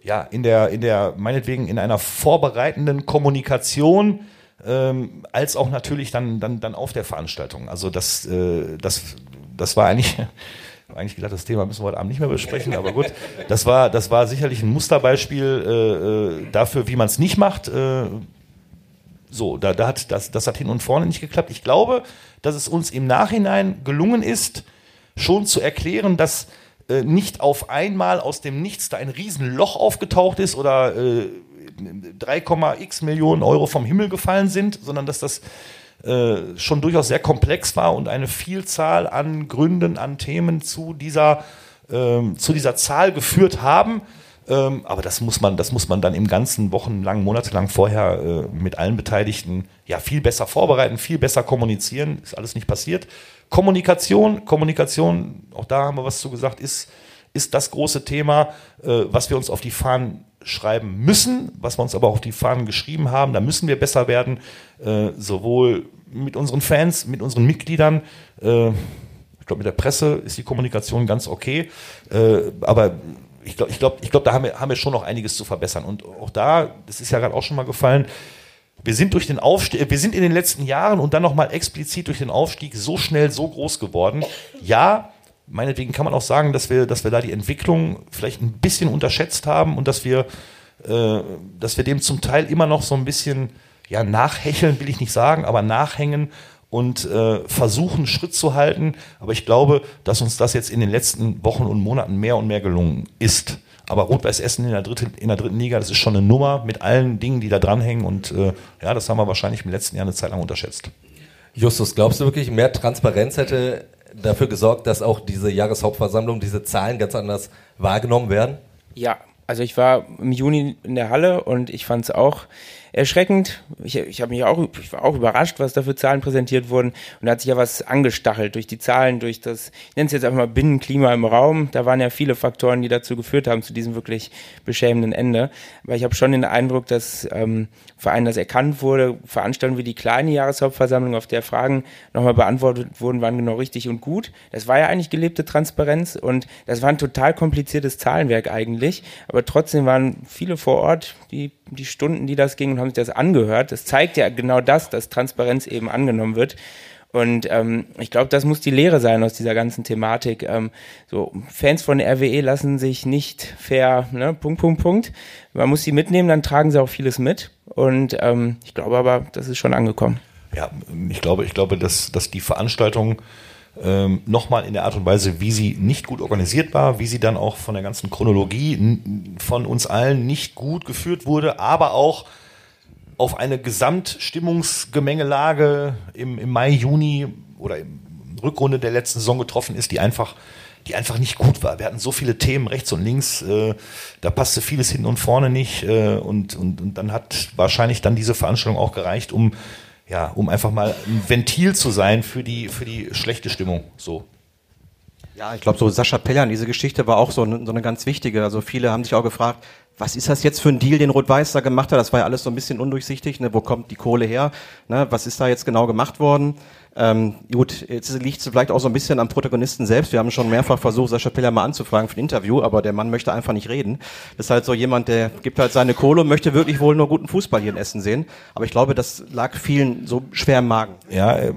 ja, in der, in der, meinetwegen in einer vorbereitenden Kommunikation, ähm, als auch natürlich dann, dann, dann auf der Veranstaltung. Also das, äh, das, das war eigentlich eigentlich gedacht, das Thema müssen wir heute Abend nicht mehr besprechen, aber gut. Das war, das war sicherlich ein Musterbeispiel äh, äh dafür, wie man es nicht macht. Äh, so, da, da hat das, das hat hin und vorne nicht geklappt. Ich glaube, dass es uns im Nachhinein gelungen ist, schon zu erklären, dass äh, nicht auf einmal aus dem Nichts da ein Riesenloch aufgetaucht ist oder äh, 3,x Millionen Euro vom Himmel gefallen sind, sondern dass das äh, schon durchaus sehr komplex war und eine Vielzahl an Gründen, an Themen zu dieser, ähm, zu dieser Zahl geführt haben. Ähm, aber das muss man, das muss man dann im ganzen wochenlang, monatelang vorher äh, mit allen Beteiligten ja viel besser vorbereiten, viel besser kommunizieren. Ist alles nicht passiert. Kommunikation, Kommunikation, auch da haben wir was zu gesagt, ist, ist das große Thema, äh, was wir uns auf die Fahnen schreiben müssen, was wir uns aber auch auf die Fahnen geschrieben haben. Da müssen wir besser werden, äh, sowohl mit unseren Fans, mit unseren Mitgliedern. Äh, ich glaube, mit der Presse ist die Kommunikation ganz okay. Äh, aber ich glaube, ich glaube, ich glaube, da haben wir, haben wir schon noch einiges zu verbessern. Und auch da, das ist ja gerade auch schon mal gefallen, wir sind durch den Aufstieg, wir sind in den letzten Jahren und dann nochmal explizit durch den Aufstieg so schnell, so groß geworden. Ja, meinetwegen kann man auch sagen, dass wir, dass wir da die Entwicklung vielleicht ein bisschen unterschätzt haben und dass wir, äh, dass wir dem zum Teil immer noch so ein bisschen ja, nachhecheln will ich nicht sagen, aber nachhängen und äh, versuchen, Schritt zu halten. Aber ich glaube, dass uns das jetzt in den letzten Wochen und Monaten mehr und mehr gelungen ist. Aber Rot-Weiß Essen in der, dritte, in der dritten Liga, das ist schon eine Nummer mit allen Dingen, die da dranhängen. Und äh, ja, das haben wir wahrscheinlich im letzten Jahr eine Zeit lang unterschätzt.
Justus, glaubst du wirklich, mehr Transparenz hätte dafür gesorgt, dass auch diese Jahreshauptversammlung, diese Zahlen ganz anders wahrgenommen werden?
Ja, also ich war im Juni in der Halle und ich fand es auch erschreckend. Ich, ich habe mich auch, ich war auch überrascht, was da für Zahlen präsentiert wurden. Und da hat sich ja was angestachelt durch die Zahlen, durch das, ich nenne es jetzt einfach mal Binnenklima im Raum. Da waren ja viele Faktoren, die dazu geführt haben, zu diesem wirklich beschämenden Ende. Aber ich habe schon den Eindruck, dass ähm, vor allem das erkannt wurde, Veranstaltungen wie die kleine Jahreshauptversammlung, auf der Fragen nochmal beantwortet wurden, waren genau richtig und gut. Das war ja eigentlich gelebte Transparenz und das war ein total kompliziertes Zahlenwerk eigentlich. Aber trotzdem waren viele vor Ort, die, die Stunden, die das ging und haben sich das angehört. Das zeigt ja genau das, dass Transparenz eben angenommen wird. Und ähm, ich glaube, das muss die Lehre sein aus dieser ganzen Thematik. Ähm, so Fans von RWE lassen sich nicht fair, ne, Punkt, Punkt, Punkt. Man muss sie mitnehmen, dann tragen sie auch vieles mit. Und ähm, ich glaube aber, das ist schon angekommen.
Ja, ich glaube, ich glaube, dass, dass die Veranstaltung ähm, nochmal in der Art und Weise, wie sie nicht gut organisiert war, wie sie dann auch von der ganzen Chronologie von uns allen nicht gut geführt wurde, aber auch auf eine Gesamtstimmungsgemengelage im, im Mai, Juni oder im Rückrunde der letzten Saison getroffen ist, die einfach die einfach nicht gut war. Wir hatten so viele Themen rechts und links, äh, da passte vieles hinten und vorne nicht äh, und, und, und dann hat wahrscheinlich dann diese Veranstaltung auch gereicht, um ja, um einfach mal ein Ventil zu sein für die, für die schlechte Stimmung. So.
Ja, ich glaube, so Sascha Pellern, diese Geschichte war auch so, so eine ganz wichtige. Also viele haben sich auch gefragt, was ist das jetzt für ein Deal, den Rot-Weiß da gemacht hat? Das war ja alles so ein bisschen undurchsichtig. Ne? Wo kommt die Kohle her? Ne? Was ist da jetzt genau gemacht worden? Ähm, gut, jetzt liegt es vielleicht auch so ein bisschen am Protagonisten selbst. Wir haben schon mehrfach versucht, Sascha Piller mal anzufragen für ein Interview, aber der Mann möchte einfach nicht reden. Das ist halt so jemand, der gibt halt seine Kohle und möchte wirklich wohl nur guten Fußball hier in Essen sehen. Aber ich glaube, das lag vielen so schwer im Magen.
Ja, er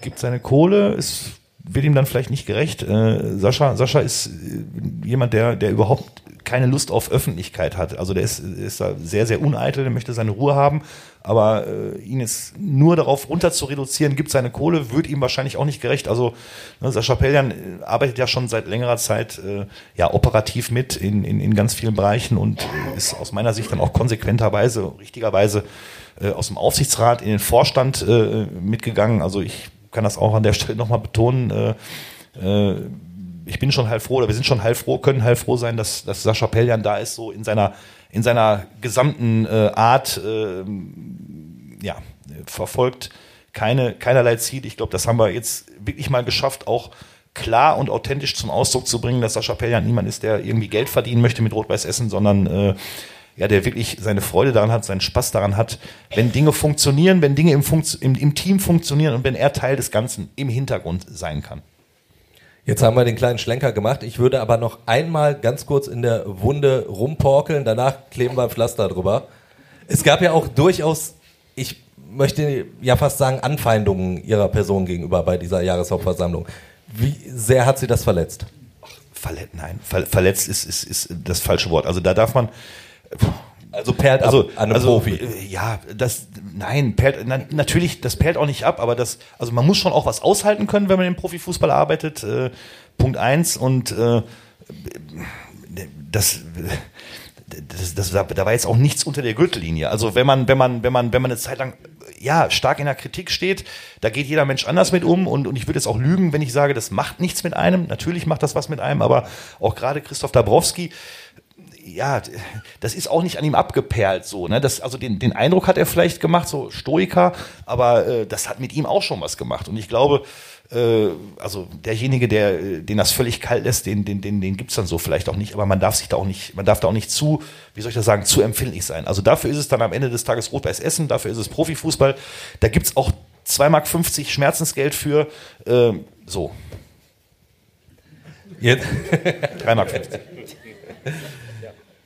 gibt seine Kohle, ist wird ihm dann vielleicht nicht gerecht. Äh, Sascha, Sascha ist äh, jemand, der, der überhaupt keine Lust auf Öffentlichkeit hat. Also der ist, ist da sehr, sehr uneitel, der möchte seine Ruhe haben. Aber äh, ihn jetzt nur darauf runter zu reduzieren, gibt seine Kohle, wird ihm wahrscheinlich auch nicht gerecht. Also ne, Sascha Pellian äh, arbeitet ja schon seit längerer Zeit äh, ja operativ mit in, in, in ganz vielen Bereichen und äh, ist aus meiner Sicht dann auch konsequenterweise, richtigerweise äh, aus dem Aufsichtsrat in den Vorstand äh, mitgegangen. Also ich kann das auch an der Stelle nochmal betonen. Äh, äh, ich bin schon heilfroh, oder wir sind schon heilfroh, können heilfroh sein, dass, dass Sascha Pellian da ist, so in seiner, in seiner gesamten äh, Art, äh, ja, verfolgt keine, keinerlei Ziel. Ich glaube, das haben wir jetzt wirklich mal geschafft, auch klar und authentisch zum Ausdruck zu bringen, dass Sascha Pellian niemand ist, der irgendwie Geld verdienen möchte mit Rot-Weiß Essen, sondern äh, ja, der wirklich seine Freude daran hat, seinen Spaß daran hat, wenn Dinge funktionieren, wenn Dinge im, Funkt im, im Team funktionieren und wenn er Teil des Ganzen im Hintergrund sein kann.
Jetzt haben wir den kleinen Schlenker gemacht. Ich würde aber noch einmal ganz kurz in der Wunde rumporkeln. Danach kleben wir ein Pflaster drüber. Es gab ja auch durchaus, ich möchte ja fast sagen, Anfeindungen ihrer Person gegenüber bei dieser Jahreshauptversammlung. Wie sehr hat sie das verletzt?
Verletzt, nein, verletzt ist, ist, ist das falsche Wort. Also da darf man,
also perlt also,
an einem also, Profi. Äh, ja, das, nein, perlt, na, natürlich, das perlt auch nicht ab, aber das, also man muss schon auch was aushalten können, wenn man im Profifußball arbeitet. Äh, Punkt eins und äh, das, das, das, da war jetzt auch nichts unter der Gürtellinie. Also wenn man, wenn man, wenn man, wenn man eine Zeit lang ja stark in der Kritik steht, da geht jeder Mensch anders mit um und, und ich würde jetzt auch lügen, wenn ich sage, das macht nichts mit einem. Natürlich macht das was mit einem, aber auch gerade Christoph Dabrowski, ja, das ist auch nicht an ihm abgeperlt so. Ne? Das, also den, den Eindruck hat er vielleicht gemacht, so Stoiker, aber äh, das hat mit ihm auch schon was gemacht. Und ich glaube, äh, also derjenige, der, äh, den das völlig kalt lässt, den, den, den, den gibt's dann so vielleicht auch nicht, aber man darf sich da auch nicht, man darf da auch nicht zu, wie soll ich das sagen, zu empfindlich sein. Also dafür ist es dann am Ende des Tages Rot-Weiß Essen, dafür ist es Profifußball. Da gibt's auch 2,50 Mark Schmerzensgeld für äh, so.
Jetzt 3,50 Mark.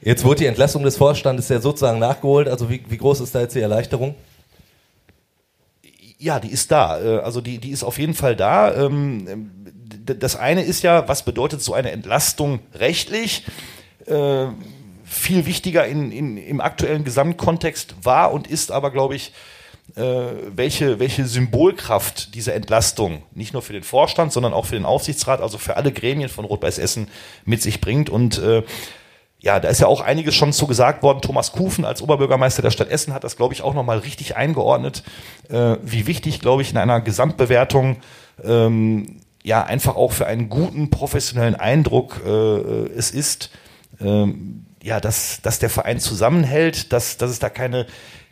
Jetzt wurde die Entlassung des Vorstandes ja sozusagen nachgeholt. Also wie, wie groß ist da jetzt die Erleichterung?
Ja, die ist da. Äh, also die, die ist auf jeden Fall da. Ähm, das eine ist ja, was bedeutet so eine Entlastung rechtlich? Äh, viel wichtiger in, in, im aktuellen Gesamtkontext war und ist aber, glaube ich, äh, welche, welche Symbolkraft diese Entlastung nicht nur für den Vorstand, sondern auch für den Aufsichtsrat, also für alle Gremien von Rot-Weiß Essen mit sich bringt. Und äh, ja, da ist ja auch einiges schon zu gesagt worden. Thomas Kufen als Oberbürgermeister der Stadt Essen hat das, glaube ich, auch nochmal richtig eingeordnet, äh, wie wichtig, glaube ich, in einer Gesamtbewertung ähm, ja einfach auch für einen guten professionellen Eindruck äh, es ist, ähm, ja, dass, dass der Verein zusammenhält, dass, dass es da keine,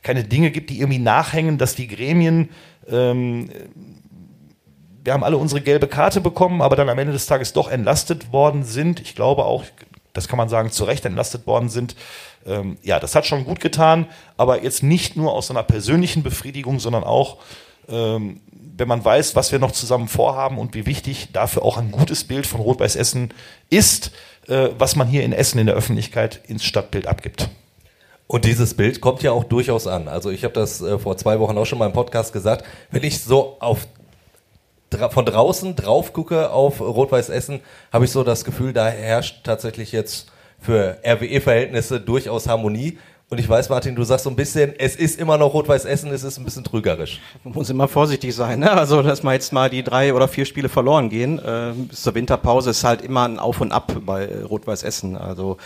keine Dinge gibt, die irgendwie nachhängen, dass die Gremien ähm, wir haben alle unsere gelbe Karte bekommen, aber dann am Ende des Tages doch entlastet worden sind. Ich glaube auch, das kann man sagen, zu Recht entlastet worden sind. Ähm, ja, das hat schon gut getan, aber jetzt nicht nur aus einer persönlichen Befriedigung, sondern auch, ähm, wenn man weiß, was wir noch zusammen vorhaben und wie wichtig dafür auch ein gutes Bild von Rot-Weiß Essen ist, äh, was man hier in Essen in der Öffentlichkeit ins Stadtbild abgibt.
Und dieses Bild kommt ja auch durchaus an. Also ich habe das äh, vor zwei Wochen auch schon mal im Podcast gesagt. Wenn ich so auf von draußen drauf gucke auf Rot-Weiß Essen, habe ich so das Gefühl, da herrscht tatsächlich jetzt für RWE-Verhältnisse durchaus Harmonie. Und ich weiß, Martin, du sagst so ein bisschen, es ist immer noch Rot-Weiß Essen, es ist ein bisschen trügerisch.
Man muss immer vorsichtig sein. Ne? Also, dass mal jetzt mal die drei oder vier Spiele verloren gehen, äh, bis zur Winterpause ist halt immer ein Auf und Ab bei Rot-Weiß Essen. Also,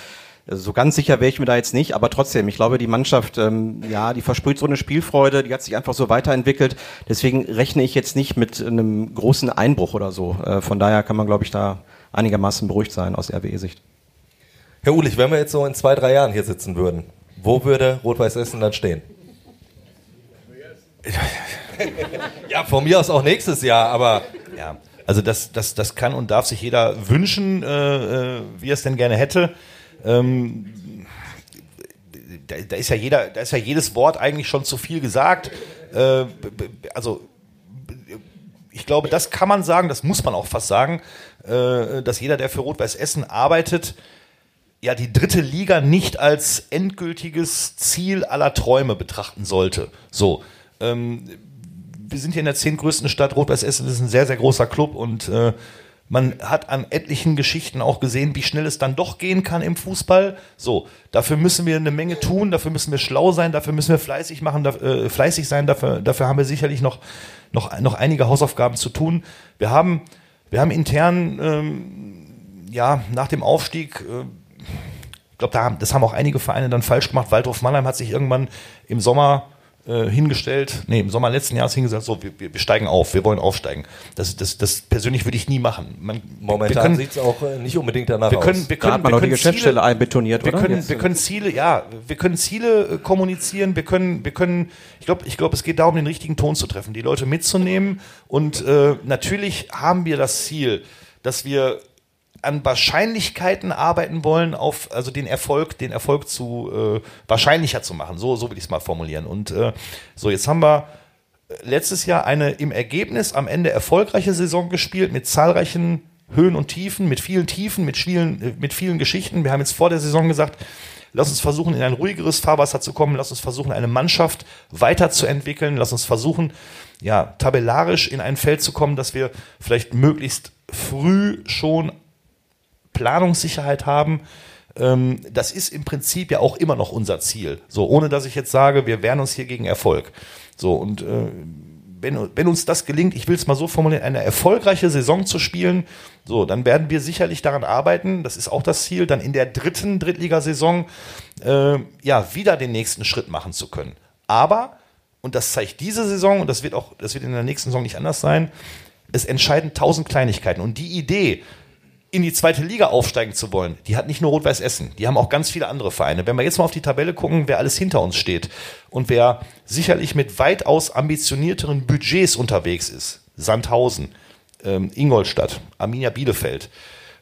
so ganz sicher wäre ich mir da jetzt nicht, aber trotzdem, ich glaube, die Mannschaft, ähm, ja, die versprüht so eine Spielfreude, die hat sich einfach so weiterentwickelt. Deswegen rechne ich jetzt nicht mit einem großen Einbruch oder so. Äh, von daher kann man, glaube ich, da einigermaßen beruhigt sein aus RWE-Sicht.
Herr Ulich, wenn wir jetzt so in zwei, drei Jahren hier sitzen würden, wo würde Rot-Weiß Essen dann stehen? ja, von mir aus auch nächstes Jahr, aber.
Ja, also das, das, das kann und darf sich jeder wünschen, äh, äh wie er es denn gerne hätte. Ähm, da, da, ist ja jeder, da ist ja jedes Wort eigentlich schon zu viel gesagt. Äh, also ich glaube, das kann man sagen, das muss man auch fast sagen, äh, dass jeder, der für Rot-Weiß Essen arbeitet, ja die dritte Liga nicht als endgültiges Ziel aller Träume betrachten sollte. So, ähm, wir sind hier in der zehntgrößten Stadt. Rot-Weiß Essen ist ein sehr, sehr großer Club und äh, man hat an etlichen Geschichten auch gesehen, wie schnell es dann doch gehen kann im Fußball. So, dafür müssen wir eine Menge tun, dafür müssen wir schlau sein, dafür müssen wir fleißig machen, äh, fleißig sein, dafür, dafür haben wir sicherlich noch, noch, noch einige Hausaufgaben zu tun. Wir haben, wir haben intern, ähm, ja, nach dem Aufstieg, äh, ich glaube, da, das haben auch einige Vereine dann falsch gemacht. Waldhof Mannheim hat sich irgendwann im Sommer äh, hingestellt, nee, im Sommer letzten Jahres hingesagt, so, wir, wir steigen auf, wir wollen aufsteigen. Das, das, das persönlich würde ich nie machen.
Man, Momentan sieht es auch äh, nicht unbedingt danach
wir können, aus. Wir können, da
hat man
wir
auch die Geschäftsstelle einbetoniert,
wir
oder?
Können, wir können Ziele, ja, wir können Ziele äh, kommunizieren, wir können, wir können, ich glaube, ich glaube, es geht darum, den richtigen Ton zu treffen, die Leute mitzunehmen und äh, natürlich haben wir das Ziel, dass wir an Wahrscheinlichkeiten arbeiten wollen, auf also den Erfolg, den Erfolg zu äh, wahrscheinlicher zu machen. So, so will ich es mal formulieren. Und äh, so, jetzt haben wir letztes Jahr eine im Ergebnis am Ende erfolgreiche Saison gespielt mit zahlreichen Höhen und Tiefen, mit vielen Tiefen, mit vielen, mit vielen Geschichten. Wir haben jetzt vor der Saison gesagt, lass uns versuchen, in ein ruhigeres Fahrwasser zu kommen, lass uns versuchen, eine Mannschaft weiterzuentwickeln, lass uns versuchen, ja, tabellarisch in ein Feld zu kommen, dass wir vielleicht möglichst früh schon Planungssicherheit haben. Ähm, das ist im Prinzip ja auch immer noch unser Ziel. So, ohne dass ich jetzt sage, wir wehren uns hier gegen Erfolg. So, und äh, wenn, wenn uns das gelingt, ich will es mal so formulieren, eine erfolgreiche Saison zu spielen, so, dann werden wir sicherlich daran arbeiten, das ist auch das Ziel, dann in der dritten Drittligasaison äh, ja wieder den nächsten Schritt machen zu können. Aber, und das zeigt diese Saison, und das wird auch, das wird in der nächsten Saison nicht anders sein, es entscheiden tausend Kleinigkeiten. Und die Idee, in die zweite Liga aufsteigen zu wollen, die hat nicht nur Rot-Weiß Essen, die haben auch ganz viele andere Vereine. Wenn wir jetzt mal auf die Tabelle gucken, wer alles hinter uns steht und wer sicherlich mit weitaus ambitionierteren Budgets unterwegs ist, Sandhausen, ähm, Ingolstadt, Arminia Bielefeld,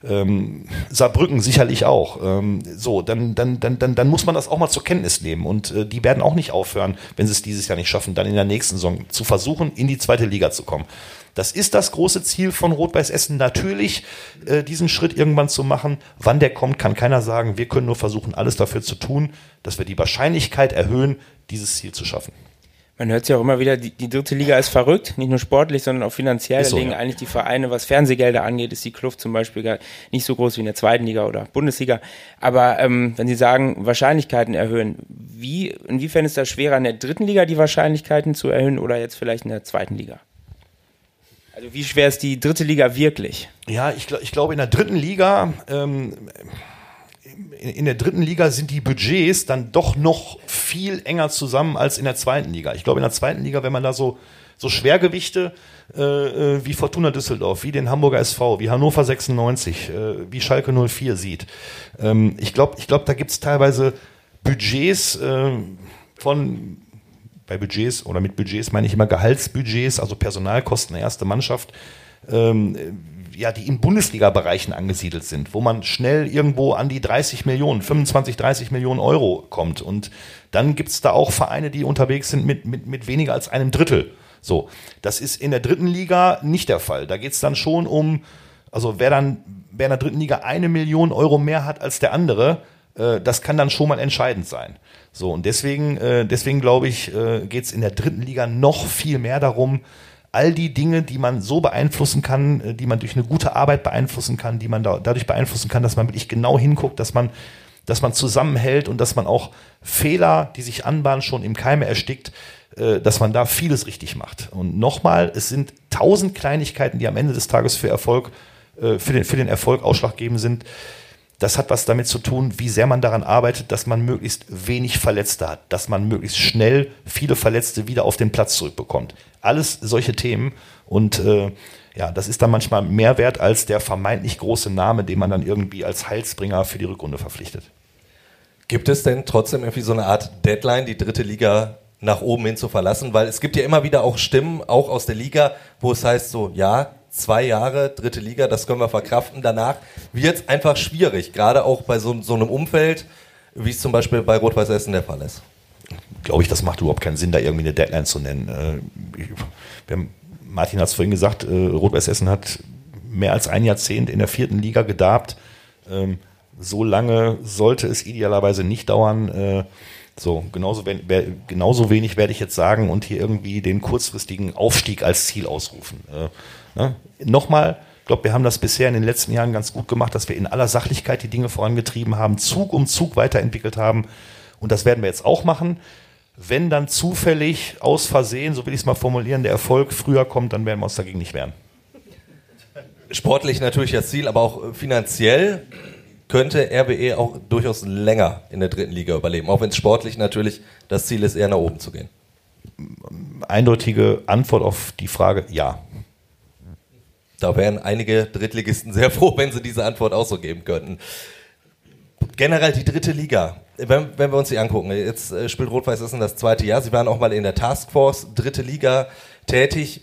ähm, Saarbrücken sicherlich auch. Ähm, so, dann, dann, dann, dann, dann muss man das auch mal zur Kenntnis nehmen. Und äh, die werden auch nicht aufhören, wenn sie es dieses Jahr nicht schaffen, dann in der nächsten Saison zu versuchen, in die zweite Liga zu kommen. Das ist das große Ziel von Rot-Weiß Essen, natürlich äh, diesen Schritt irgendwann zu machen. Wann der kommt, kann keiner sagen. Wir können nur versuchen, alles dafür zu tun, dass wir die Wahrscheinlichkeit erhöhen, dieses Ziel zu schaffen.
Man hört es ja auch immer wieder, die, die, dritte Liga ist verrückt, nicht nur sportlich, sondern auch finanziell.
so,
da legen
ja.
eigentlich die Vereine, was Fernsehgelder angeht, ist die Kluft zum Beispiel gar nicht so groß wie in der zweiten Liga oder Bundesliga. Aber ähm, wenn Sie sagen, Wahrscheinlichkeiten erhöhen, wie, inwiefern ist das schwerer, in der dritten Liga die Wahrscheinlichkeiten zu erhöhen oder jetzt vielleicht in der zweiten Liga? Also wie schwer ist die dritte Liga wirklich?
Ja, ich, glaub- glaube, in der dritten Liga, ähm, in, in der dritten Liga sind die Budgets dann doch noch viel enger zusammen als in der zweiten Liga. Ich glaube, in der zweiten Liga, wenn man da so, so Schwergewichte äh, äh, wie Fortuna Düsseldorf, wie den Hamburger SV, wie Hannover 96, äh, wie Schalke 04 sieht, ähm, ich glaube, ich glaub, da gibt es teilweise Budgets äh, von bei Budgets oder mit Budgets meine ich immer Gehaltsbudgets, also Personalkosten erste Mannschaft, ähm, ja, die in Bundesliga-Bereichen angesiedelt sind, wo man schnell irgendwo an die 30 Millionen, 25, 30 Millionen Euro kommt. Und dann gibt es da auch Vereine, die unterwegs sind mit, mit, mit weniger als einem Drittel. So, das ist in der dritten Liga nicht der Fall. Da geht es dann schon um, also wer dann, wer in der dritten Liga eine Million Euro mehr hat als der andere, das kann dann schon mal entscheidend sein. So, und deswegen, äh, deswegen glaube ich, äh, geht es in der dritten Liga noch viel mehr darum, all die Dinge, die man so beeinflussen kann, äh, die man durch eine gute Arbeit beeinflussen kann, die man da, dadurch beeinflussen kann, dass man wirklich genau hinguckt, dass man, dass man zusammenhält und dass man auch Fehler, die sich anbahnen, schon im Keime erstickt, äh, dass man da vieles richtig macht. Und nochmal, es sind tausend Kleinigkeiten, die am Ende des Tages für Erfolg, äh, für den, für den Erfolg ausschlaggebend sind. Das hat was damit zu tun, wie sehr man daran arbeitet, dass man möglichst wenig Verletzte hat, dass man möglichst schnell viele Verletzte wieder auf den Platz zurückbekommt. Alles solche Themen und äh, ja, das ist dann manchmal mehr wert als der vermeintlich große Name, den man dann irgendwie als Heilsbringer für die Rückrunde verpflichtet.
Gibt es denn trotzdem irgendwie so eine Art Deadline, die dritte Liga nach oben hin zu verlassen? Weil es gibt ja immer wieder auch Stimmen, auch aus der Liga, wo es heißt so, ja, zwei Jahre dritte Liga, das können wir verkraften. Danach wird es einfach schwierig, gerade auch bei so, so einem Umfeld, wie es zum Beispiel bei Rot-Weiß Essen der Fall ist.
glaube ich, das macht überhaupt keinen Sinn, da irgendwie eine Deadline zu nennen. Äh, wir haben, Martin hat es vorhin gesagt, äh, Rot-Weiß Essen hat mehr als ein Jahrzehnt in der vierten Liga gedarbt. Ähm, so lange sollte es idealerweise nicht dauern. So, genauso, wenn, wer, genauso wenig werde ich jetzt sagen und hier irgendwie den kurzfristigen Aufstieg als Ziel ausrufen. Äh, ne? Nochmal, ich glaube, wir haben das bisher in den letzten Jahren ganz gut gemacht, dass wir in aller Sachlichkeit die Dinge vorangetrieben haben, Zug um Zug weiterentwickelt haben. Und das werden wir jetzt auch machen. Wenn dann zufällig aus Versehen, so will ich es mal formulieren, der Erfolg früher kommt, dann werden wir uns dagegen nicht wehren.
Sportlich natürlich das Ziel, aber auch äh, finanziell könnte RWE auch durchaus länger in der dritten Liga überleben, auch wenn es sportlich natürlich das Ziel ist, eher nach oben zu gehen.
Eindeutige Antwort auf die Frage, ja.
Da wären einige Drittligisten sehr froh, wenn sie diese Antwort auch so geben könnten. Generell die dritte Liga. Wenn, wenn wir uns die angucken, jetzt äh, spielt Rot-Weiß Essen das zweite Jahr. Sie waren auch mal in der Taskforce dritte Liga tätig.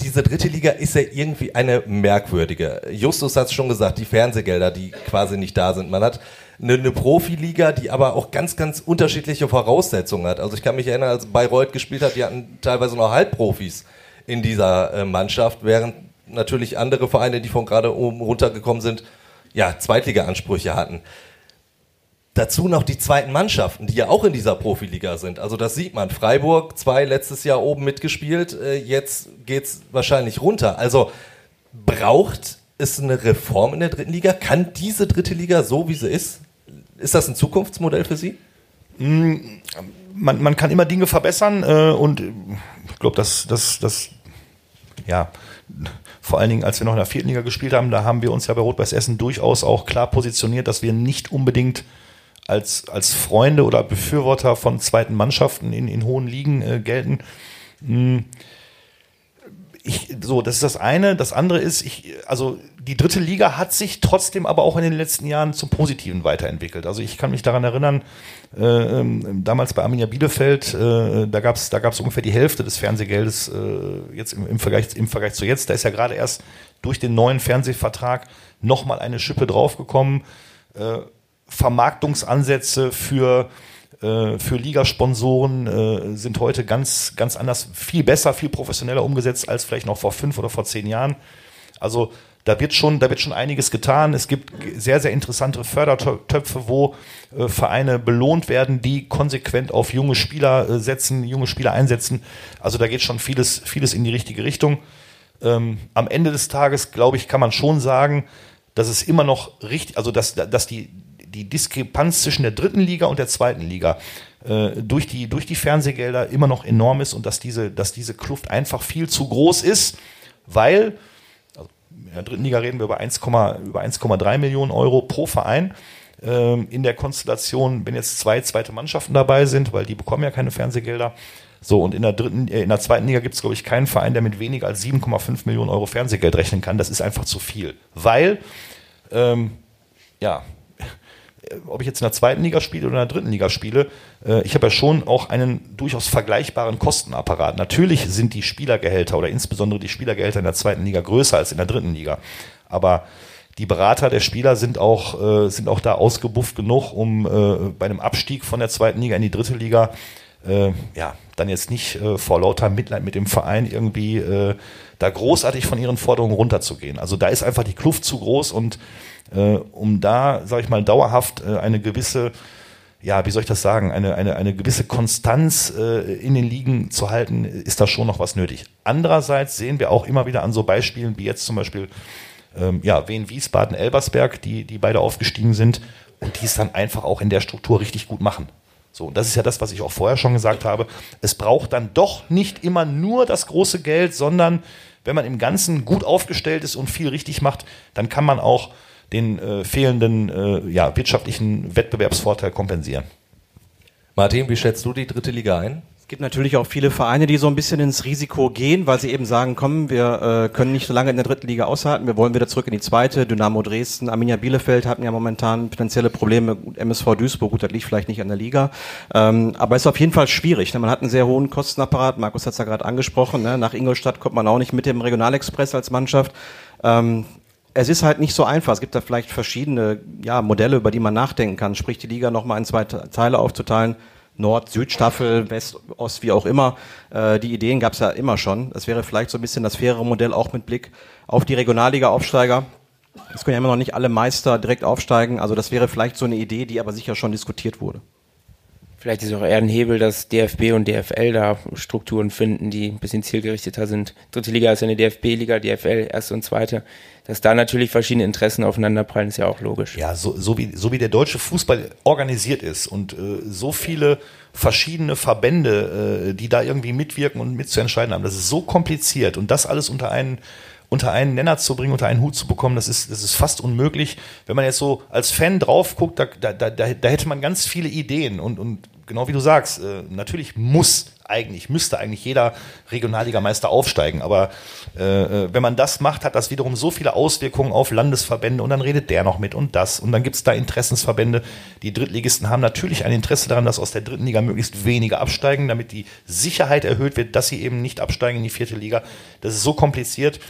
Diese dritte Liga ist ja irgendwie eine merkwürdige. Justus hat es schon gesagt, die Fernsehgelder, die quasi nicht da sind. Man hat eine, eine Profiliga, die aber auch ganz, ganz unterschiedliche Voraussetzungen hat. Also ich kann mich erinnern, als Bayreuth gespielt hat, die hatten teilweise noch Halbprofis in dieser äh, Mannschaft, während natürlich andere Vereine, die von gerade oben runtergekommen sind, ja, Zweitliga-Ansprüche hatten. Dazu noch die zweiten Mannschaften, die ja auch in dieser Profiliga sind. Also das sieht man. Freiburg, zwei letztes Jahr oben mitgespielt, äh, jetzt geht's wahrscheinlich runter. Also braucht es eine Reform in der dritten Liga? Kann diese dritte Liga so, wie sie ist, ist das ein Zukunftsmodell für Sie?
Man, man kann immer Dinge verbessern äh, und ich glaube, dass das, das, ja, vor allen Dingen, als wir noch in der vierten Liga gespielt haben, da haben wir uns ja bei Rot-Weiß Essen durchaus auch klar positioniert, dass wir nicht unbedingt als, als Freunde oder Befürworter von zweiten Mannschaften in, in hohen Ligen äh, gelten. Hm. Ich, so, das ist das eine. Das andere ist, ich, also die dritte Liga hat sich trotzdem aber auch in den letzten Jahren zum Positiven weiterentwickelt. Also ich kann mich daran erinnern, äh, ähm, damals bei Arminia Bielefeld, äh, da gab es da gab's ungefähr die Hälfte des Fernsehgeldes äh, jetzt im, im, Vergleich, im Vergleich zu jetzt. Da ist ja gerade erst durch den neuen Fernsehvertrag nochmal eine Schippe draufgekommen. Äh, Vermarktungsansätze für äh, für Ligasponsoren äh, sind heute ganz, ganz anders, viel besser, viel professioneller umgesetzt als vielleicht noch vor fünf oder vor zehn Jahren. Also da wird schon, da wird schon einiges getan. Es gibt sehr, sehr interessante Fördertöpfe, wo äh, Vereine belohnt werden, die konsequent auf junge Spieler äh, setzen, junge Spieler einsetzen. Also da geht schon vieles, vieles in die richtige Richtung. Ähm, am Ende des Tages, glaube ich, kann man schon sagen, dass es immer noch richtig, also dass, dass die, die Diskrepanz zwischen der dritten Liga und der zweiten Liga äh, durch, die, durch die Fernsehgelder immer noch enorm ist und dass diese, dass diese Kluft einfach viel zu groß ist, weil in der dritten Liga reden wir über 1,3 Millionen Euro pro Verein. Ähm, in der Konstellation, wenn jetzt zwei zweite Mannschaften dabei sind, weil die bekommen ja keine Fernsehgelder. So, und in der dritten, äh, in der zweiten Liga gibt es, glaube ich, keinen Verein, der mit weniger als 7,5 Millionen Euro Fernsehgeld rechnen kann. Das ist einfach zu viel. Weil, ähm, ja, ob ich jetzt in der zweiten Liga spiele oder in der dritten Liga spiele, äh, ich habe ja schon auch einen durchaus vergleichbaren Kostenapparat. Natürlich sind die Spielergehälter oder insbesondere die Spielergehälter in der zweiten Liga größer als in der dritten Liga. Aber die Berater der Spieler sind auch, äh, sind auch da ausgebufft genug, um äh, bei einem Abstieg von der zweiten Liga in die dritte Liga ja, dann jetzt nicht vor lauter Mitleid mit dem Verein irgendwie da großartig von ihren Forderungen runterzugehen. Also da ist einfach die Kluft zu groß und äh, um da, sage ich mal, dauerhaft äh, eine gewisse, ja, wie soll ich das sagen, eine, eine, eine gewisse Konstanz äh, in den Ligen zu halten, ist da schon noch was nötig. Andererseits sehen wir auch immer wieder an so Beispielen wie jetzt zum Beispiel ähm, ja, Wien, Wiesbaden, Elbersberg, die, die beide aufgestiegen sind und die es dann einfach auch in der Struktur richtig gut machen. So, und das ist ja das, was ich auch vorher schon gesagt habe. Es braucht dann doch nicht immer nur das große Geld, sondern wenn man im Ganzen gut aufgestellt ist und viel richtig macht, dann kann man auch den äh, fehlenden äh, ja, wirtschaftlichen Wettbewerbsvorteil kompensieren.
Martin, wie schätzt du die dritte Liga ein?
Es gibt natürlich auch viele Vereine, die so ein bisschen ins Risiko gehen, weil sie eben sagen, komm, wir äh, können nicht so lange in der dritten Liga aushalten, wir wollen wieder zurück in die zweite. Dynamo Dresden, Arminia Bielefeld hatten ja momentan finanzielle Probleme. MSV Duisburg, gut, das liegt vielleicht nicht an der Liga. Ähm, aber es ist auf jeden Fall schwierig. Ne? Man hat einen sehr hohen Kostenapparat, Markus hat es ja gerade angesprochen. Ne? Nach Ingolstadt kommt man auch nicht mit dem Regionalexpress als Mannschaft. Ähm, es ist halt nicht so einfach. Es gibt da vielleicht verschiedene ja, Modelle, über die man nachdenken kann. Sprich, die Liga nochmal in zwei Teile aufzuteilen. Nord, Südstaffel, West, Ost, wie auch immer. Äh, die Ideen gab es ja immer schon. Das wäre vielleicht so ein bisschen das faire Modell auch mit Blick auf die Regionalliga-Aufsteiger. Es können ja immer noch nicht alle Meister direkt aufsteigen. Also das wäre vielleicht so eine Idee, die aber sicher schon diskutiert wurde.
Vielleicht ist auch eher ein Hebel, dass DFB und DFL da Strukturen finden, die ein bisschen zielgerichteter sind. Dritte Liga ist ja eine DFB-Liga, DFL erste und zweite. Dass da natürlich verschiedene Interessen aufeinanderprallen, ist ja auch logisch.
Ja, so, so, wie, so wie der deutsche Fußball organisiert ist und äh, so viele verschiedene Verbände, äh, die da irgendwie mitwirken und mitzuentscheiden haben, das ist so kompliziert und das alles unter einen unter einen Nenner zu bringen, unter einen Hut zu bekommen, das ist, das ist fast unmöglich. Wenn man jetzt so als Fan drauf guckt, da, da, da, da hätte man ganz viele Ideen und, und genau wie du sagst, äh, natürlich muss eigentlich, müsste eigentlich jeder Regionalligameister aufsteigen. Aber äh, äh, wenn man das macht, hat das wiederum so viele Auswirkungen auf Landesverbände und dann redet der noch mit und das. Und dann gibt es da Interessensverbände. Die Drittligisten haben natürlich ein Interesse daran, dass aus der dritten Liga möglichst wenige absteigen, damit die Sicherheit erhöht wird, dass sie eben nicht absteigen in die vierte Liga. Das ist so kompliziert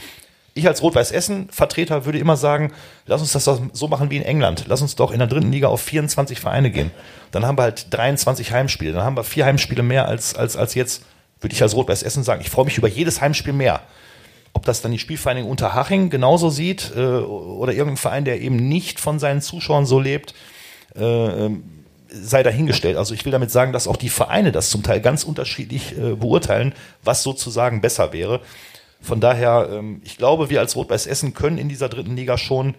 ich als Rot-Weiß-Essen-Vertreter würde immer sagen, lass uns das so machen wie in England. Lass uns doch in der dritten Liga auf 24 Vereine gehen. Dann haben wir halt 23 Heimspiele. Dann haben wir vier Heimspiele mehr als, als, als jetzt. Würde ich als Rot-Weiß-Essen sagen. Ich freue mich über jedes Heimspiel mehr. Ob das dann die Spielvereinigung Unterhaching genauso sieht äh, oder irgendein Verein, der eben nicht von seinen Zuschauern so lebt, äh, ähm, sei dahingestellt. Also ich will damit sagen, dass auch die Vereine das zum Teil ganz unterschiedlich äh, beurteilen, was sozusagen besser wäre. Von daher, ähm, ich glaube, wir als Rot-Weiß Essen können in dieser dritten Liga schon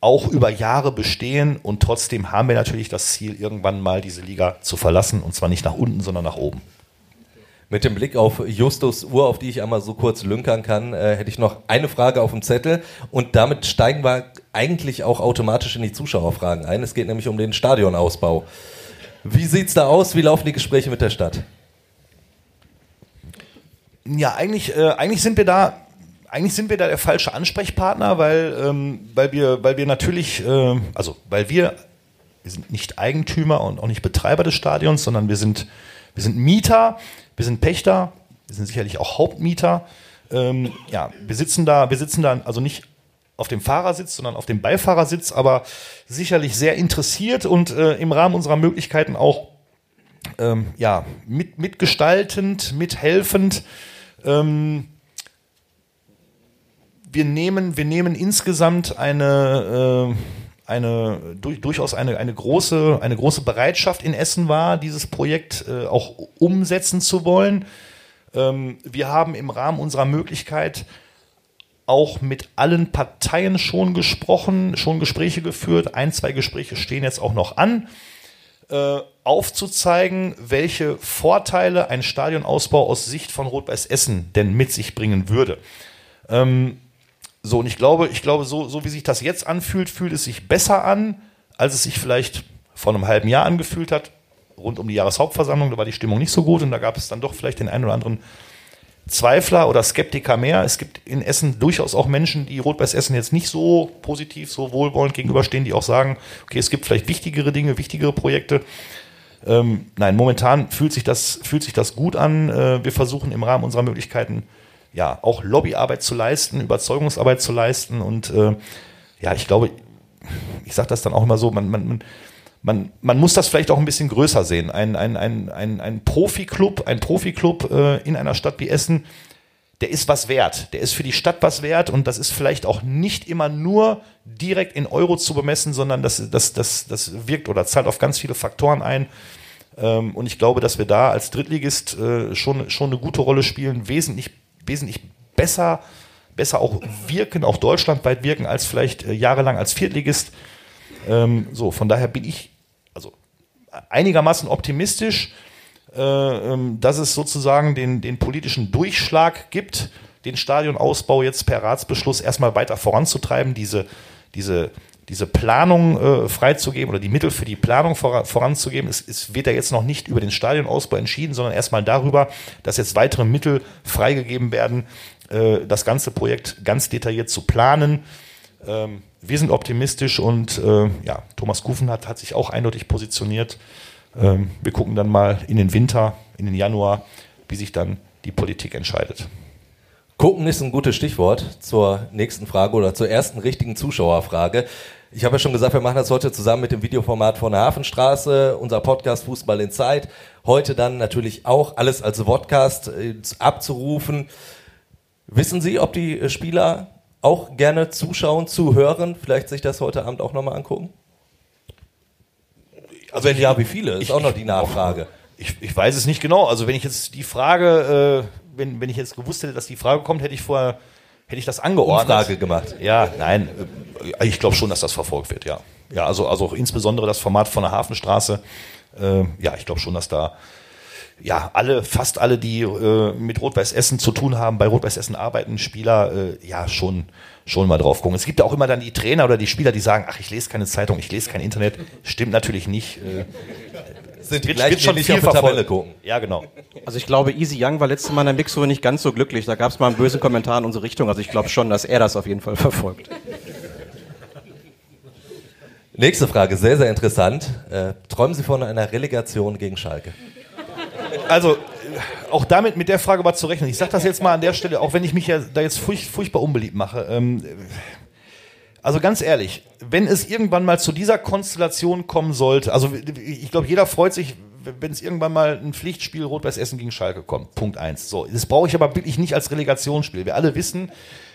auch über Jahre bestehen und trotzdem haben wir natürlich das Ziel, irgendwann mal diese Liga zu verlassen und zwar nicht nach unten, sondern nach oben.
Mit dem Blick auf Justus Uhr, auf die ich einmal so kurz lünkern kann, äh, hätte ich noch eine Frage auf dem Zettel und damit steigen wir eigentlich auch automatisch in die Zuschauerfragen ein. Es geht nämlich um den Stadionausbau. Wie sieht es da aus? Wie laufen die Gespräche mit der Stadt?
Ja, eigentlich, äh, eigentlich sind wir da, eigentlich sind wir da der falsche Ansprechpartner, weil, ähm, weil wir, weil wir natürlich, äh, also weil wir, wir sind nicht Eigentümer und auch nicht Betreiber des Stadions, sondern wir sind, wir sind Mieter, wir sind Pächter, wir sind sicherlich auch Hauptmieter. Ähm, ja, wir sitzen da, wir sitzen da also nicht auf dem Fahrersitz, sondern auf dem Beifahrersitz, aber sicherlich sehr interessiert und äh, im Rahmen unserer Möglichkeiten auch ähm, ja, mit, mitgestaltend, mithelfend. Ähm, wir nehmen, wir nehmen insgesamt eine, äh, eine durch, durchaus eine, eine, große, eine große Bereitschaft in Essen wahr, dieses Projekt äh, auch umsetzen zu wollen. Ähm, wir haben im Rahmen unserer Möglichkeit auch mit allen Parteien schon gesprochen, schon Gespräche geführt. Ein, zwei Gespräche stehen jetzt auch noch an, äh, aufzuzeigen, welche Vorteile ein Stadionausbau aus Sicht von Rot-Weiß Essen denn mit sich bringen würde. Ähm, so, und ich glaube, ich glaube, so, so wie sich das jetzt anfühlt, fühlt es sich besser an, als es sich vielleicht vor einem halben Jahr angefühlt hat. Rund um die Jahreshauptversammlung, da war die Stimmung nicht so gut und da gab es dann doch vielleicht den einen oder anderen Zweifler oder Skeptiker mehr. Es gibt in Essen durchaus auch Menschen, die Rot-Weiß Essen jetzt nicht so positiv, so wohlwollend gegenüberstehen, die auch sagen, okay, es gibt vielleicht wichtigere Dinge, wichtigere Projekte. Ähm, nein, momentan fühlt sich das, fühlt sich das gut an. Äh, wir versuchen im Rahmen unserer Möglichkeiten ja auch Lobbyarbeit zu leisten, Überzeugungsarbeit zu leisten und äh, ja, ich glaube, ich sage das dann auch immer so, man, man, man, man muss das vielleicht auch ein bisschen größer sehen. Ein, ein, ein, ein, ein Profi-Club, ein Profi-Club äh, in einer Stadt wie Essen, der ist was wert. Der ist für die Stadt was wert und das ist vielleicht auch nicht immer nur direkt in Euro zu bemessen, sondern das, das, das, das wirkt oder zahlt auf ganz viele Faktoren ein. Ähm, und ich glaube, dass wir da als Drittligist äh, schon, schon eine gute Rolle spielen, wesentlich, wesentlich besser, besser auch wirken, auch deutschlandweit wirken, als vielleicht äh, jahrelang als Viertligist. Ähm, so, von daher bin ich also einigermaßen optimistisch, äh, ähm, dass es sozusagen den, den politischen Durchschlag gibt, den Stadionausbau jetzt per Ratsbeschluss erstmal weiter voranzutreiben, diese, diese, diese Planung äh, freizugeben oder die Mittel für die Planung vor, voranzugeben. Es, es wird ja jetzt noch nicht über den Stadionausbau entschieden, sondern erstmal darüber, dass jetzt weitere Mittel freigegeben werden, äh, das ganze Projekt ganz detailliert zu planen. Ähm, wir sind optimistisch und äh, ja, Thomas Kufen hat, hat sich auch eindeutig positioniert. Ähm, wir gucken dann mal in den Winter, in den Januar, wie sich dann die Politik entscheidet.
Gucken ist ein gutes Stichwort zur nächsten Frage oder zur ersten richtigen Zuschauerfrage. Ich habe ja schon gesagt, wir machen das heute zusammen mit dem Videoformat von der Hafenstraße, unser Podcast Fußball in Zeit. Heute dann natürlich auch alles als Podcast äh, abzurufen. Wissen Sie, ob die Spieler auch gerne zuschauen, zuhören, vielleicht sich das heute Abend auch nochmal angucken? Also wenn ja, wie viele? Ist ich, auch noch die Nachfrage.
Ich, ich, weiß es nicht genau. Also wenn ich jetzt die Frage, äh, wenn, wenn ich jetzt gewusst hätte, dass die Frage kommt, hätte ich vorher, hätte ich das angeordnet.
Frage gemacht.
Ja, nein. Äh, ich glaube schon, dass das verfolgt wird, ja. Ja, also, also insbesondere das Format von der Hafenstraße. Äh, ja, ich glaube schon, dass da ja, alle, fast alle, die äh, mit Rot-Weiß Essen zu tun haben, bei Rot-Weiß Essen arbeiten, Spieler, äh, ja, schon, schon mal drauf gucken. Es gibt ja auch immer dann die Trainer oder die Spieler, die sagen, ach, ich lese keine Zeitung, ich lese kein Internet. Stimmt natürlich nicht.
Sind die wird schon nicht auf die Tabelle gucken.
Ja, genau.
Also ich glaube, Easy Young war letztes Mal in der Mixo nicht ganz so glücklich. Da gab es mal einen bösen Kommentar in unsere Richtung. Also ich glaube schon, dass er das auf jeden Fall verfolgt.
Nächste Frage, sehr, sehr interessant. Äh, träumen Sie von einer Relegation gegen Schalke?
also auch damit mit der Frage war zu rechnen. Ich sage das jetzt mal an der Stelle, auch wenn ich mich ja da jetzt furch, furchtbar unbeliebt mache. Ähm, also ganz ehrlich, wenn es irgendwann mal zu dieser Konstellation kommen sollte, also ich glaube, jeder freut sich, wenn es irgendwann mal ein Pflichtspiel Rot-Weiß Essen gegen Schalke kommt. Punkt eins. So, das brauche ich aber wirklich nicht als Relegationsspiel. Wir alle wissen,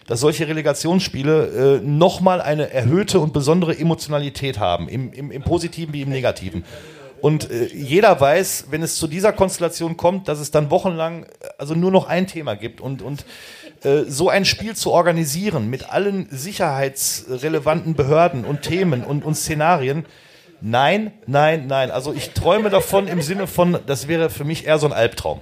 dass solche Relegationsspiele äh, nochmal eine erhöhte und besondere Emotionalität haben, im, im, im Positiven wie im Negativen. Und äh, jeder weiß, wenn es zu dieser Konstellation kommt, dass es dann wochenlang also nur noch ein Thema gibt. Und, und äh, so ein Spiel zu organisieren mit allen sicherheitsrelevanten Behörden und Themen und, und Szenarien, nein, nein, nein. Also ich träume davon im Sinne von, das wäre für mich eher so ein Albtraum.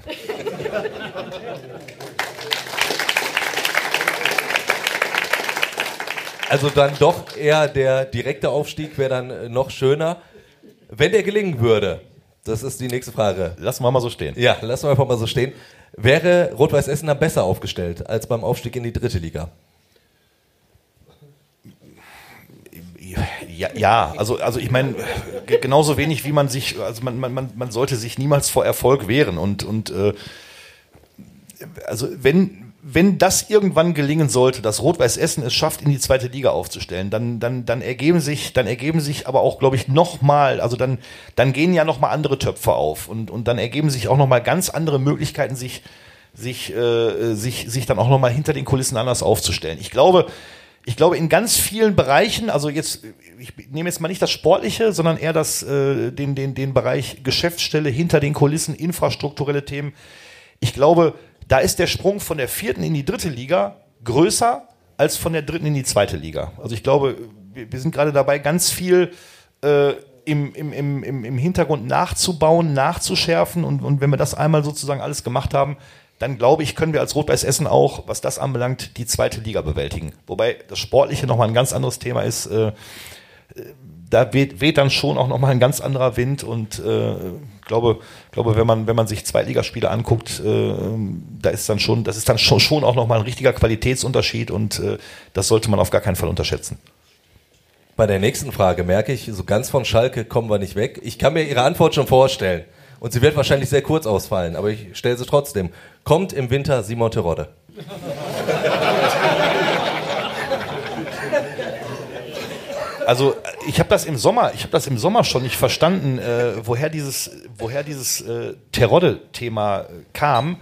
Also dann doch eher der direkte Aufstieg wäre dann äh, noch schöner. Wenn der gelingen würde, das ist die nächste Frage.
Lassen wir mal so stehen.
Ja, lassen wir einfach mal so stehen. Wäre Rot-Weiß Essen dann besser aufgestellt als beim Aufstieg in die dritte Liga?
Ja, ja, also, also ich meine, genauso wenig wie man sich, also man, man, man sollte sich niemals vor Erfolg wehren. Und, und äh, also wenn, wenn das irgendwann gelingen sollte, dass Rot-Weiß Essen es schafft, in die zweite Liga aufzustellen, dann, dann, dann ergeben sich, dann ergeben sich aber auch, glaube ich, nochmal, also dann, dann gehen ja nochmal andere Töpfe auf und, und dann ergeben sich auch nochmal ganz andere Möglichkeiten, sich, sich, äh, sich, sich dann auch nochmal hinter den Kulissen anders aufzustellen. Ich glaube, ich glaube, in ganz vielen Bereichen, also jetzt, ich nehme jetzt mal nicht das Sportliche, sondern eher das, äh, den, den, den Bereich Geschäftsstelle hinter den Kulissen, infrastrukturelle Themen. Ich glaube, da ist der Sprung von der vierten in die dritte Liga größer als von der dritten in die zweite Liga. Also ich glaube, wir, sind gerade dabei, ganz viel äh, im, im, im, im Hintergrund nachzubauen, nachzuschärfen und, und wenn wir das einmal sozusagen alles gemacht haben, dann glaube ich, können wir als Rot-Weiß Essen auch, was das anbelangt, die zweite Liga bewältigen. Wobei das Sportliche nochmal ein ganz anderes Thema ist. Äh, da weht, weht dann schon auch nochmal ein ganz anderer Wind und äh, glaube, glaube, wenn man, wenn man sich Zweitligaspiele anguckt, äh, da ist dann schon, das ist dann schon, schon auch nochmal ein richtiger Qualitätsunterschied und äh, das sollte man auf gar keinen Fall unterschätzen.
Bei der nächsten Frage merke ich, so ganz von Schalke kommen wir nicht weg. Ich kann mir Ihre Antwort schon vorstellen. Und sie wird wahrscheinlich sehr kurz ausfallen, aber ich stelle sie trotzdem. Kommt im Winter Simon Terodde?
Also ich habe das im Sommer, ich habe das im Sommer schon nicht verstanden, äh, woher dieses, woher dieses äh, Terodde-Thema kam.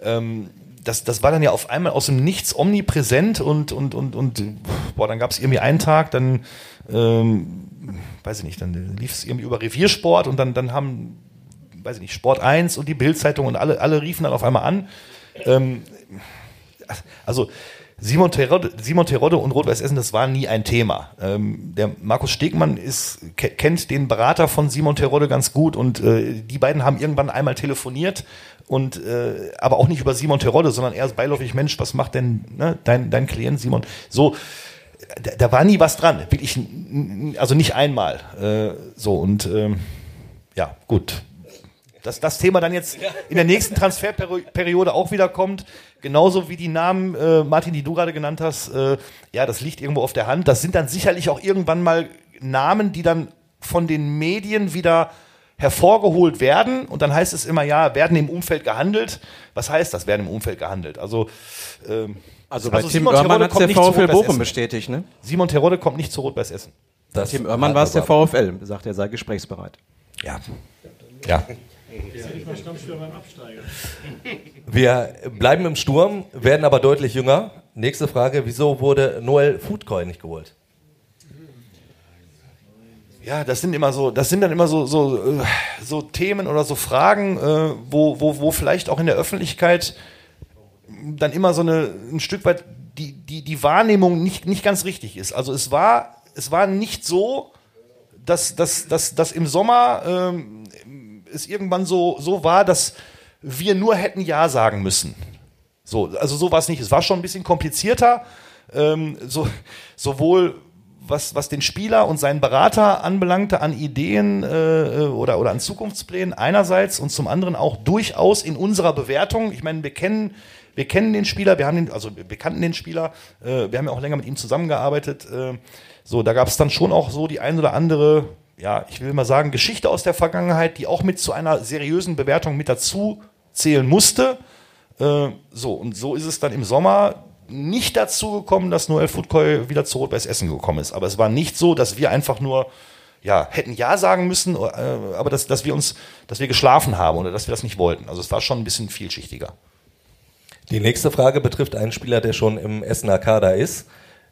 Ähm, das, das war dann ja auf einmal aus dem Nichts omnipräsent und, und, und, und boah, dann gab es irgendwie einen Tag, dann, ähm, weiß ich nicht, dann lief es irgendwie über Reviersport und dann, dann haben weiß ich nicht, Sport 1 und die Bildzeitung und alle, alle riefen dann auf einmal an. Ähm, also Simon Terodde, Simon Terodde und Rot-Weiß Essen, das war nie ein Thema. Ähm, der Markus Stegmann ist, kennt den Berater von Simon Terodde ganz gut und äh, die beiden haben irgendwann einmal telefoniert und äh, aber auch nicht über Simon Terodde, sondern eher beiläufig, Mensch, was macht denn ne, dein, dein Klient Simon? So, da, da war nie was dran, wirklich, also nicht einmal. Äh, so und ähm, ja, gut dass das Thema dann jetzt in der nächsten Transferperiode auch wieder kommt. Genauso wie die Namen, äh, Martin, die du gerade genannt hast, äh, ja, das liegt irgendwo auf der Hand. Das sind dann sicherlich auch irgendwann mal Namen, die dann von den Medien wieder hervorgeholt werden und dann heißt es immer, ja, werden im Umfeld gehandelt. Was heißt das, werden im Umfeld gehandelt? Also, ähm,
also bei also Tim Oermann hat der VfL Bochum bestätigt, ne?
Simon Terodde kommt nicht zu Rot-Weiß Essen.
Das Tim Oermann war es der VfL, sagt er sei gesprächsbereit.
Ja. Ja.
Wir bleiben im Sturm, werden aber deutlich jünger. Nächste Frage: Wieso wurde Noel Foodcoin nicht geholt?
Ja, das sind immer so, das sind dann immer so, so, äh, so Themen oder so Fragen, äh, wo, wo, wo vielleicht auch in der Öffentlichkeit dann immer so eine, ein Stück weit die, die, die Wahrnehmung nicht, nicht ganz richtig ist. Also es war, es war nicht so, dass, dass, dass, dass im Sommer ähm, es irgendwann so, so war, dass wir nur hätten Ja sagen müssen. So, also so war es nicht. Es war schon ein bisschen komplizierter, ähm, so, sowohl was, was den Spieler und seinen Berater anbelangte an Ideen äh, oder, oder an Zukunftsplänen einerseits und zum anderen auch durchaus in unserer Bewertung. Ich meine, wir kennen, wir kennen den Spieler, wir haben den, also wir kannten den Spieler, äh, wir haben ja auch länger mit ihm zusammengearbeitet. Äh, so, da gab es dann schon auch so die ein oder andere ja, ich will mal sagen, Geschichte aus der Vergangenheit, die auch mit zu einer seriösen Bewertung mit dazu zählen musste. Äh, so, und so ist es dann im Sommer nicht dazu gekommen, dass Noel Foodcoy wieder zu Rot-Weiß Essen gekommen ist. Aber es war nicht so, dass wir einfach nur ja, hätten Ja sagen müssen, äh, aber dass, dass wir uns, dass wir geschlafen haben oder dass wir das nicht wollten. Also es war schon ein bisschen vielschichtiger.
Die nächste Frage betrifft einen Spieler, der schon im Essener Kader ist.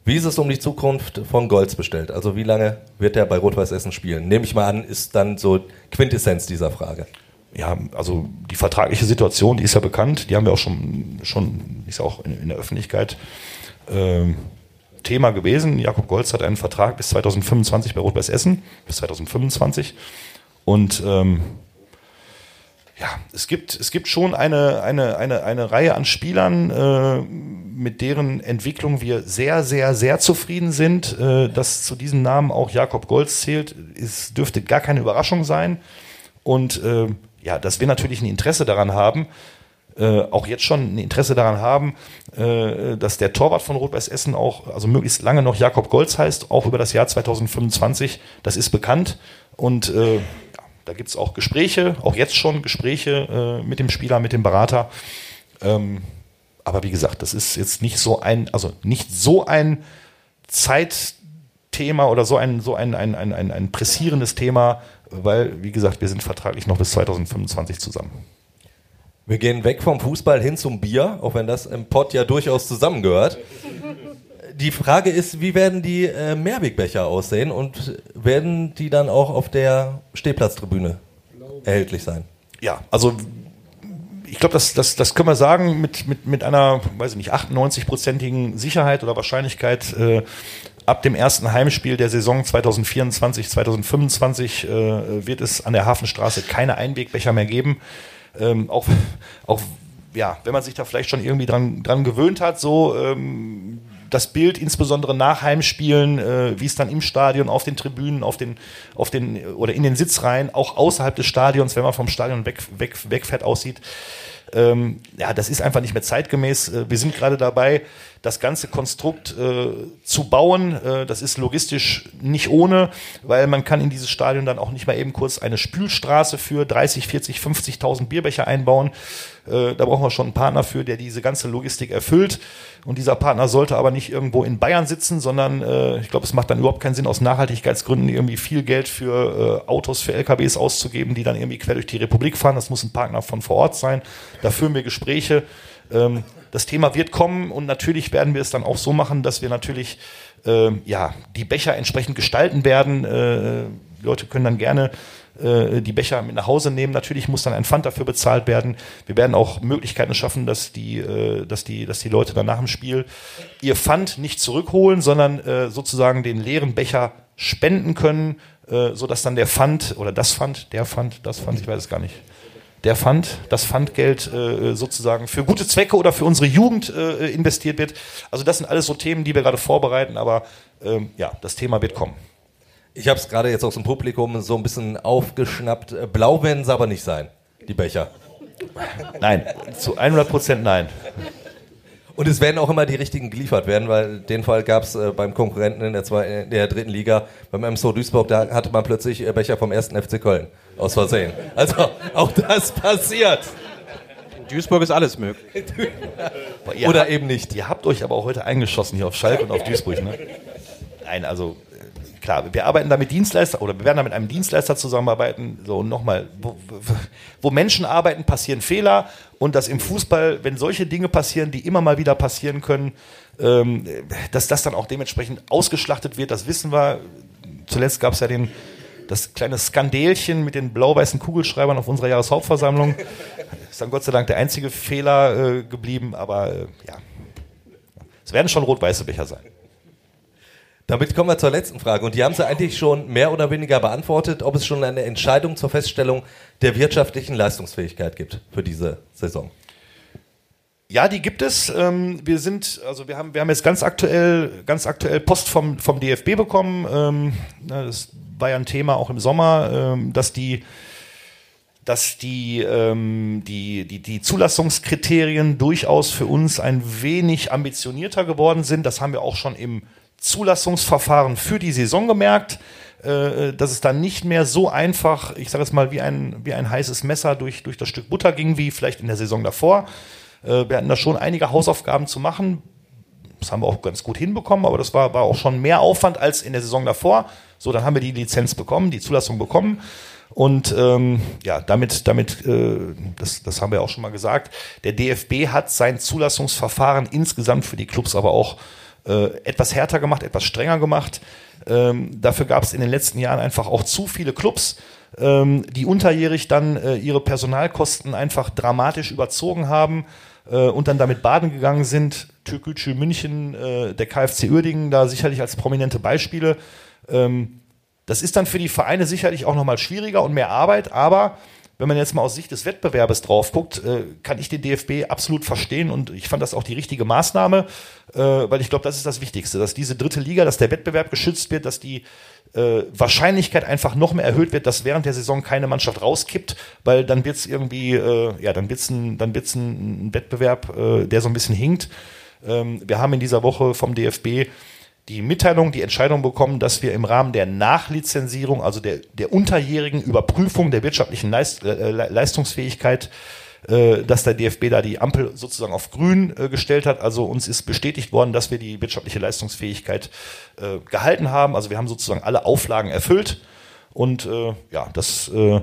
Wie ist es um die Zukunft von Golds bestellt? Also wie lange wird er bei Rot-Weiß Essen spielen? Nehme ich mal an, ist dann so Quintessenz dieser Frage.
Ja, also die vertragliche Situation, die ist ja bekannt, die haben wir auch schon, schon ist auch in, in der Öffentlichkeit äh, Thema gewesen. Jakob Golds hat einen Vertrag bis 2025 bei Rot-Weiß Essen, bis 2025. Und ähm, ja, es gibt, es gibt schon eine, eine, eine, eine Reihe an Spielern, äh, mit deren Entwicklung wir sehr, sehr, sehr zufrieden sind. Äh, dass zu diesen Namen auch Jakob Golz zählt, ist, dürfte gar keine Überraschung sein. Und äh, ja, dass wir natürlich ein Interesse daran haben, äh, auch jetzt schon ein Interesse daran haben, äh, dass der Torwart von Rot-Weiß Essen auch, also möglichst lange noch Jakob Golz heißt, auch über das Jahr 2025. Das ist bekannt. Und äh, da gibt es auch Gespräche, auch jetzt schon Gespräche äh, mit dem Spieler, mit dem Berater. Ähm, aber wie gesagt, das ist jetzt nicht so ein, also nicht so ein Zeitthema oder so ein, so ein, ein, ein, ein, ein pressierendes Thema, weil, wie gesagt, wir sind vertraglich noch bis 2025 zusammen.
Wir gehen weg vom Fußball hin zum Bier, auch wenn das im Pott ja durchaus zusammengehört. Die Frage ist, wie werden die äh, Mehrwegbecher aussehen und werden die dann auch auf der Stehplatztribüne erhältlich sein?
Ja, also ich glaube, das, das, das können wir sagen mit, mit, mit einer, weiß ich nicht, 98-prozentigen Sicherheit oder Wahrscheinlichkeit. Äh, ab dem ersten Heimspiel der Saison 2024, 2025 äh, wird es an der Hafenstraße keine Einwegbecher mehr geben. Ähm, auch, auch ja, wenn man sich da vielleicht schon irgendwie dran, dran gewöhnt hat, so ähm, das Bild, insbesondere nach Heimspielen, äh, wie es dann im Stadion, auf den Tribünen, auf den, auf den oder in den Sitzreihen, auch außerhalb des Stadions, wenn man vom Stadion weg, weg, wegfährt, aussieht. Ähm, ja, das ist einfach nicht mehr zeitgemäß. Äh, wir sind gerade dabei, das ganze Konstrukt äh, zu bauen. Äh, das ist logistisch nicht ohne, weil man kann in dieses Stadion dann auch nicht mal eben kurz eine Spülstraße für 30, 40, 50.000 Bierbecher einbauen. Äh, da brauchen wir schon einen Partner für, der diese ganze Logistik erfüllt. Und dieser Partner sollte aber nicht irgendwo in Bayern sitzen, sondern äh, ich glaube, es macht dann überhaupt keinen Sinn, aus Nachhaltigkeitsgründen irgendwie viel Geld für äh, Autos, für LKWs auszugeben, die dann irgendwie quer durch die Republik fahren. Das muss ein Partner von vor Ort sein. Da führen wir Gespräche. Ähm, das Thema wird kommen und natürlich werden wir es dann auch so machen, dass wir natürlich äh, ja, die Becher entsprechend gestalten werden. Äh, die Leute können dann gerne äh, die Becher mit nach Hause nehmen. Natürlich muss dann ein Pfand dafür bezahlt werden. Wir werden auch Möglichkeiten schaffen, dass die, äh, dass die, dass die Leute dann nach dem Spiel ihr Pfand nicht zurückholen, sondern äh, sozusagen den leeren Becher spenden können, so dass dann der Pfand oder das Pfand, der Pfand, das Pfand, ich weiß es gar nicht, der Pfand, das Pfandgeld äh, sozusagen für gute Zwecke oder für unsere Jugend äh, investiert wird. Also das sind alles so Themen, die wir gerade vorbereiten, aber ähm, ja, das Thema wird kommen.
Ich habe es gerade jetzt aus dem Publikum so ein bisschen aufgeschnappt. Blau werden es aber nicht sein, die Becher.
Nein, zu 100 Prozent nein.
Und es werden auch immer die richtigen geliefert werden, weil den Fall gab es äh, beim Konkurrenten in der, zwei, in der dritten Liga, beim MSO Duisburg, da hatte man plötzlich äh, Becher vom ersten FC Köln aus Versehen. Also auch das passiert.
In Duisburg ist alles möglich.
Oder habt, eben nicht. Ihr habt euch aber auch heute eingeschossen hier auf Schalke und auf Duisburg, ne? Nein, also klar, wir arbeiten da mit Dienstleister oder wir werden da mit einem Dienstleister zusammenarbeiten. So, und nochmal, wo, wo, Menschen arbeiten, passieren Fehler und dass im Fußball, wenn solche Dinge passieren, die immer mal wieder passieren können, ähm, dass das dann auch dementsprechend ausgeschlachtet wird, das wissen wir. Zuletzt gab es ja den, das kleine Skandelchen mit den blau-weißen Kugelschreibern auf unserer Jahreshauptversammlung. Ist dann Gott sei Dank der einzige Fehler äh, geblieben, aber äh, ja. Es werden schon rot-weiße Becher sein.
Damit kommen wir zur letzten Frage. Und die haben Sie eigentlich schon mehr oder weniger beantwortet, ob es schon eine Entscheidung zur Feststellung der wirtschaftlichen Leistungsfähigkeit gibt für diese Saison.
Ja, die gibt es. Ähm, wir sind, also wir haben, wir haben jetzt ganz aktuell, ganz aktuell Post vom, vom DFB bekommen. Ähm, das war ja ein Thema auch im Sommer, ähm, dass die, dass die, die, die, die Zulassungskriterien durchaus für uns ein wenig ambitionierter geworden sind. Das haben wir auch schon im Zulassungsverfahren für die Saison gemerkt, äh, dass es dann nicht mehr so einfach, ich sage es mal, wie ein, wie ein heißes Messer durch, durch das Stück Butter ging, wie vielleicht in der Saison davor. Äh, wir hatten da schon einige Hausaufgaben zu machen. Das haben wir auch ganz gut hinbekommen, aber das war, war auch schon mehr Aufwand als in der Saison davor. So, dann haben wir die Lizenz bekommen, die Zulassung bekommen. Und ähm, ja, damit, damit äh, das, das haben wir auch schon mal gesagt, der DFB hat sein Zulassungsverfahren insgesamt für die Clubs aber auch äh, etwas härter gemacht, etwas strenger gemacht. Ähm, dafür gab es in den letzten Jahren einfach auch zu viele Clubs, ähm, die unterjährig dann äh, ihre Personalkosten einfach dramatisch überzogen haben äh, und dann damit baden gegangen sind. Türkgücü München, äh, der KfC Uerdingen, da sicherlich als prominente Beispiele. Ähm, das ist dann für die Vereine sicherlich auch nochmal schwieriger und mehr Arbeit, aber wenn man jetzt mal aus Sicht des Wettbewerbes drauf guckt, äh, kann ich den DFB absolut verstehen und ich fand das auch die richtige Maßnahme, äh, weil ich glaube, das ist das Wichtigste, dass diese dritte Liga, dass der Wettbewerb geschützt wird, dass die äh, Wahrscheinlichkeit einfach noch mehr erhöht wird, dass während der Saison keine Mannschaft rauskippt, weil dann wird es irgendwie, äh, ja, dann wird es ein, dann wird's ein, ein Wettbewerb, äh, der so ein bisschen hinkt. Ähm, wir haben in dieser Woche vom DFB die Mitteilung, die Entscheidung bekommen, dass wir im Rahmen der Nachlizenzierung, also der, der unterjährigen Überprüfung der wirtschaftlichen Leist, äh, Leistungsfähigkeit, äh, dass der DFB da die Ampel sozusagen auf grün äh, gestellt hat. Also uns ist bestätigt worden, dass wir die wirtschaftliche Leistungsfähigkeit äh, gehalten haben. Also wir haben sozusagen alle Auflagen erfüllt. Und äh, ja, das äh,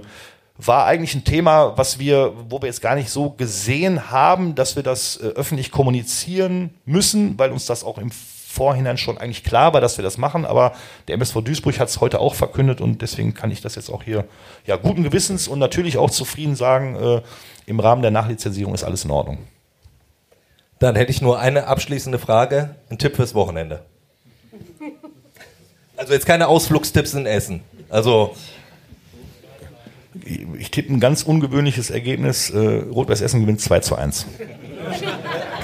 war eigentlich ein Thema, was wir, wo wir jetzt gar nicht so gesehen haben, dass wir das äh, öffentlich kommunizieren müssen, weil uns das auch im Vorhinein schon eigentlich klar war, dass wir das machen. Aber der MSV Duisburg hat es heute auch verkündet und deswegen kann ich das jetzt auch hier ja guten Gewissens und natürlich auch zufrieden sagen, äh, im Rahmen der Nachlizenzierung ist alles in Ordnung.
Dann hätte ich nur eine abschließende Frage, ein Tipp fürs Wochenende. Also jetzt keine Ausflugstipps in Essen. Also
ich tippe ein ganz ungewöhnliches Ergebnis. Äh, Rot-Weiß Essen gewinnt 2 zu 1.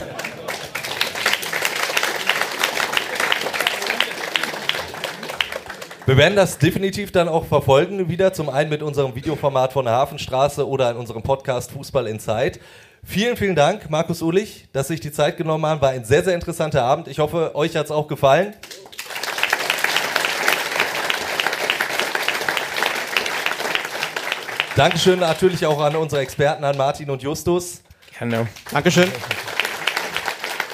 Wir werden das definitiv dann auch verfolgen wieder. Zum einen mit unserem Videoformat von der Hafenstraße oder in unserem Podcast Fußball in Zeit. Vielen, vielen Dank, Markus Ulich, dass Sie sich die Zeit genommen haben. War ein sehr, sehr interessanter Abend. Ich hoffe, euch hat es auch gefallen. Dankeschön natürlich auch an unsere Experten, an Martin und Justus.
Gerne.
Dankeschön.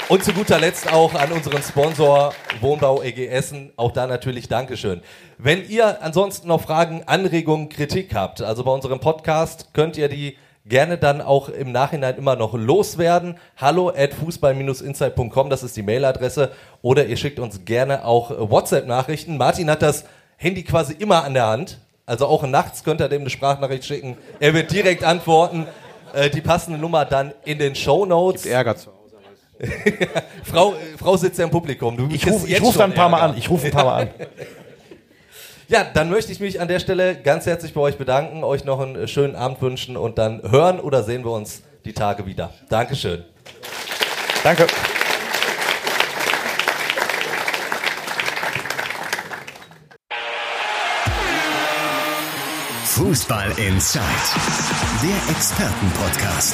Und zu guter Letzt auch an unseren Sponsor Wohnbau EG Essen. Auch da natürlich Dankeschön. Wenn ihr ansonsten noch Fragen, Anregungen, Kritik habt, also bei unserem Podcast, könnt ihr die gerne dann auch im Nachhinein immer noch loswerden. Hallo at fußball-insight.com, das ist die Mailadresse. Oder ihr schickt uns gerne auch WhatsApp-Nachrichten. Martin hat das Handy quasi immer an der Hand. Also auch nachts könnt ihr dem eine Sprachnachricht schicken. Er wird direkt antworten. Äh, die passende Nummer dann in den Show Notes.
Ärger zu.
Frau, Frau sitzt ja im Publikum. Du
ich rufe ruf dann ein paar Mal an. Ich rufe ein paar Mal an.
Ja, dann möchte ich mich an der Stelle ganz herzlich bei euch bedanken, euch noch einen schönen Abend wünschen und dann hören oder sehen wir uns die Tage wieder. Dankeschön.
Danke.
Fußball Inside, der Expertenpodcast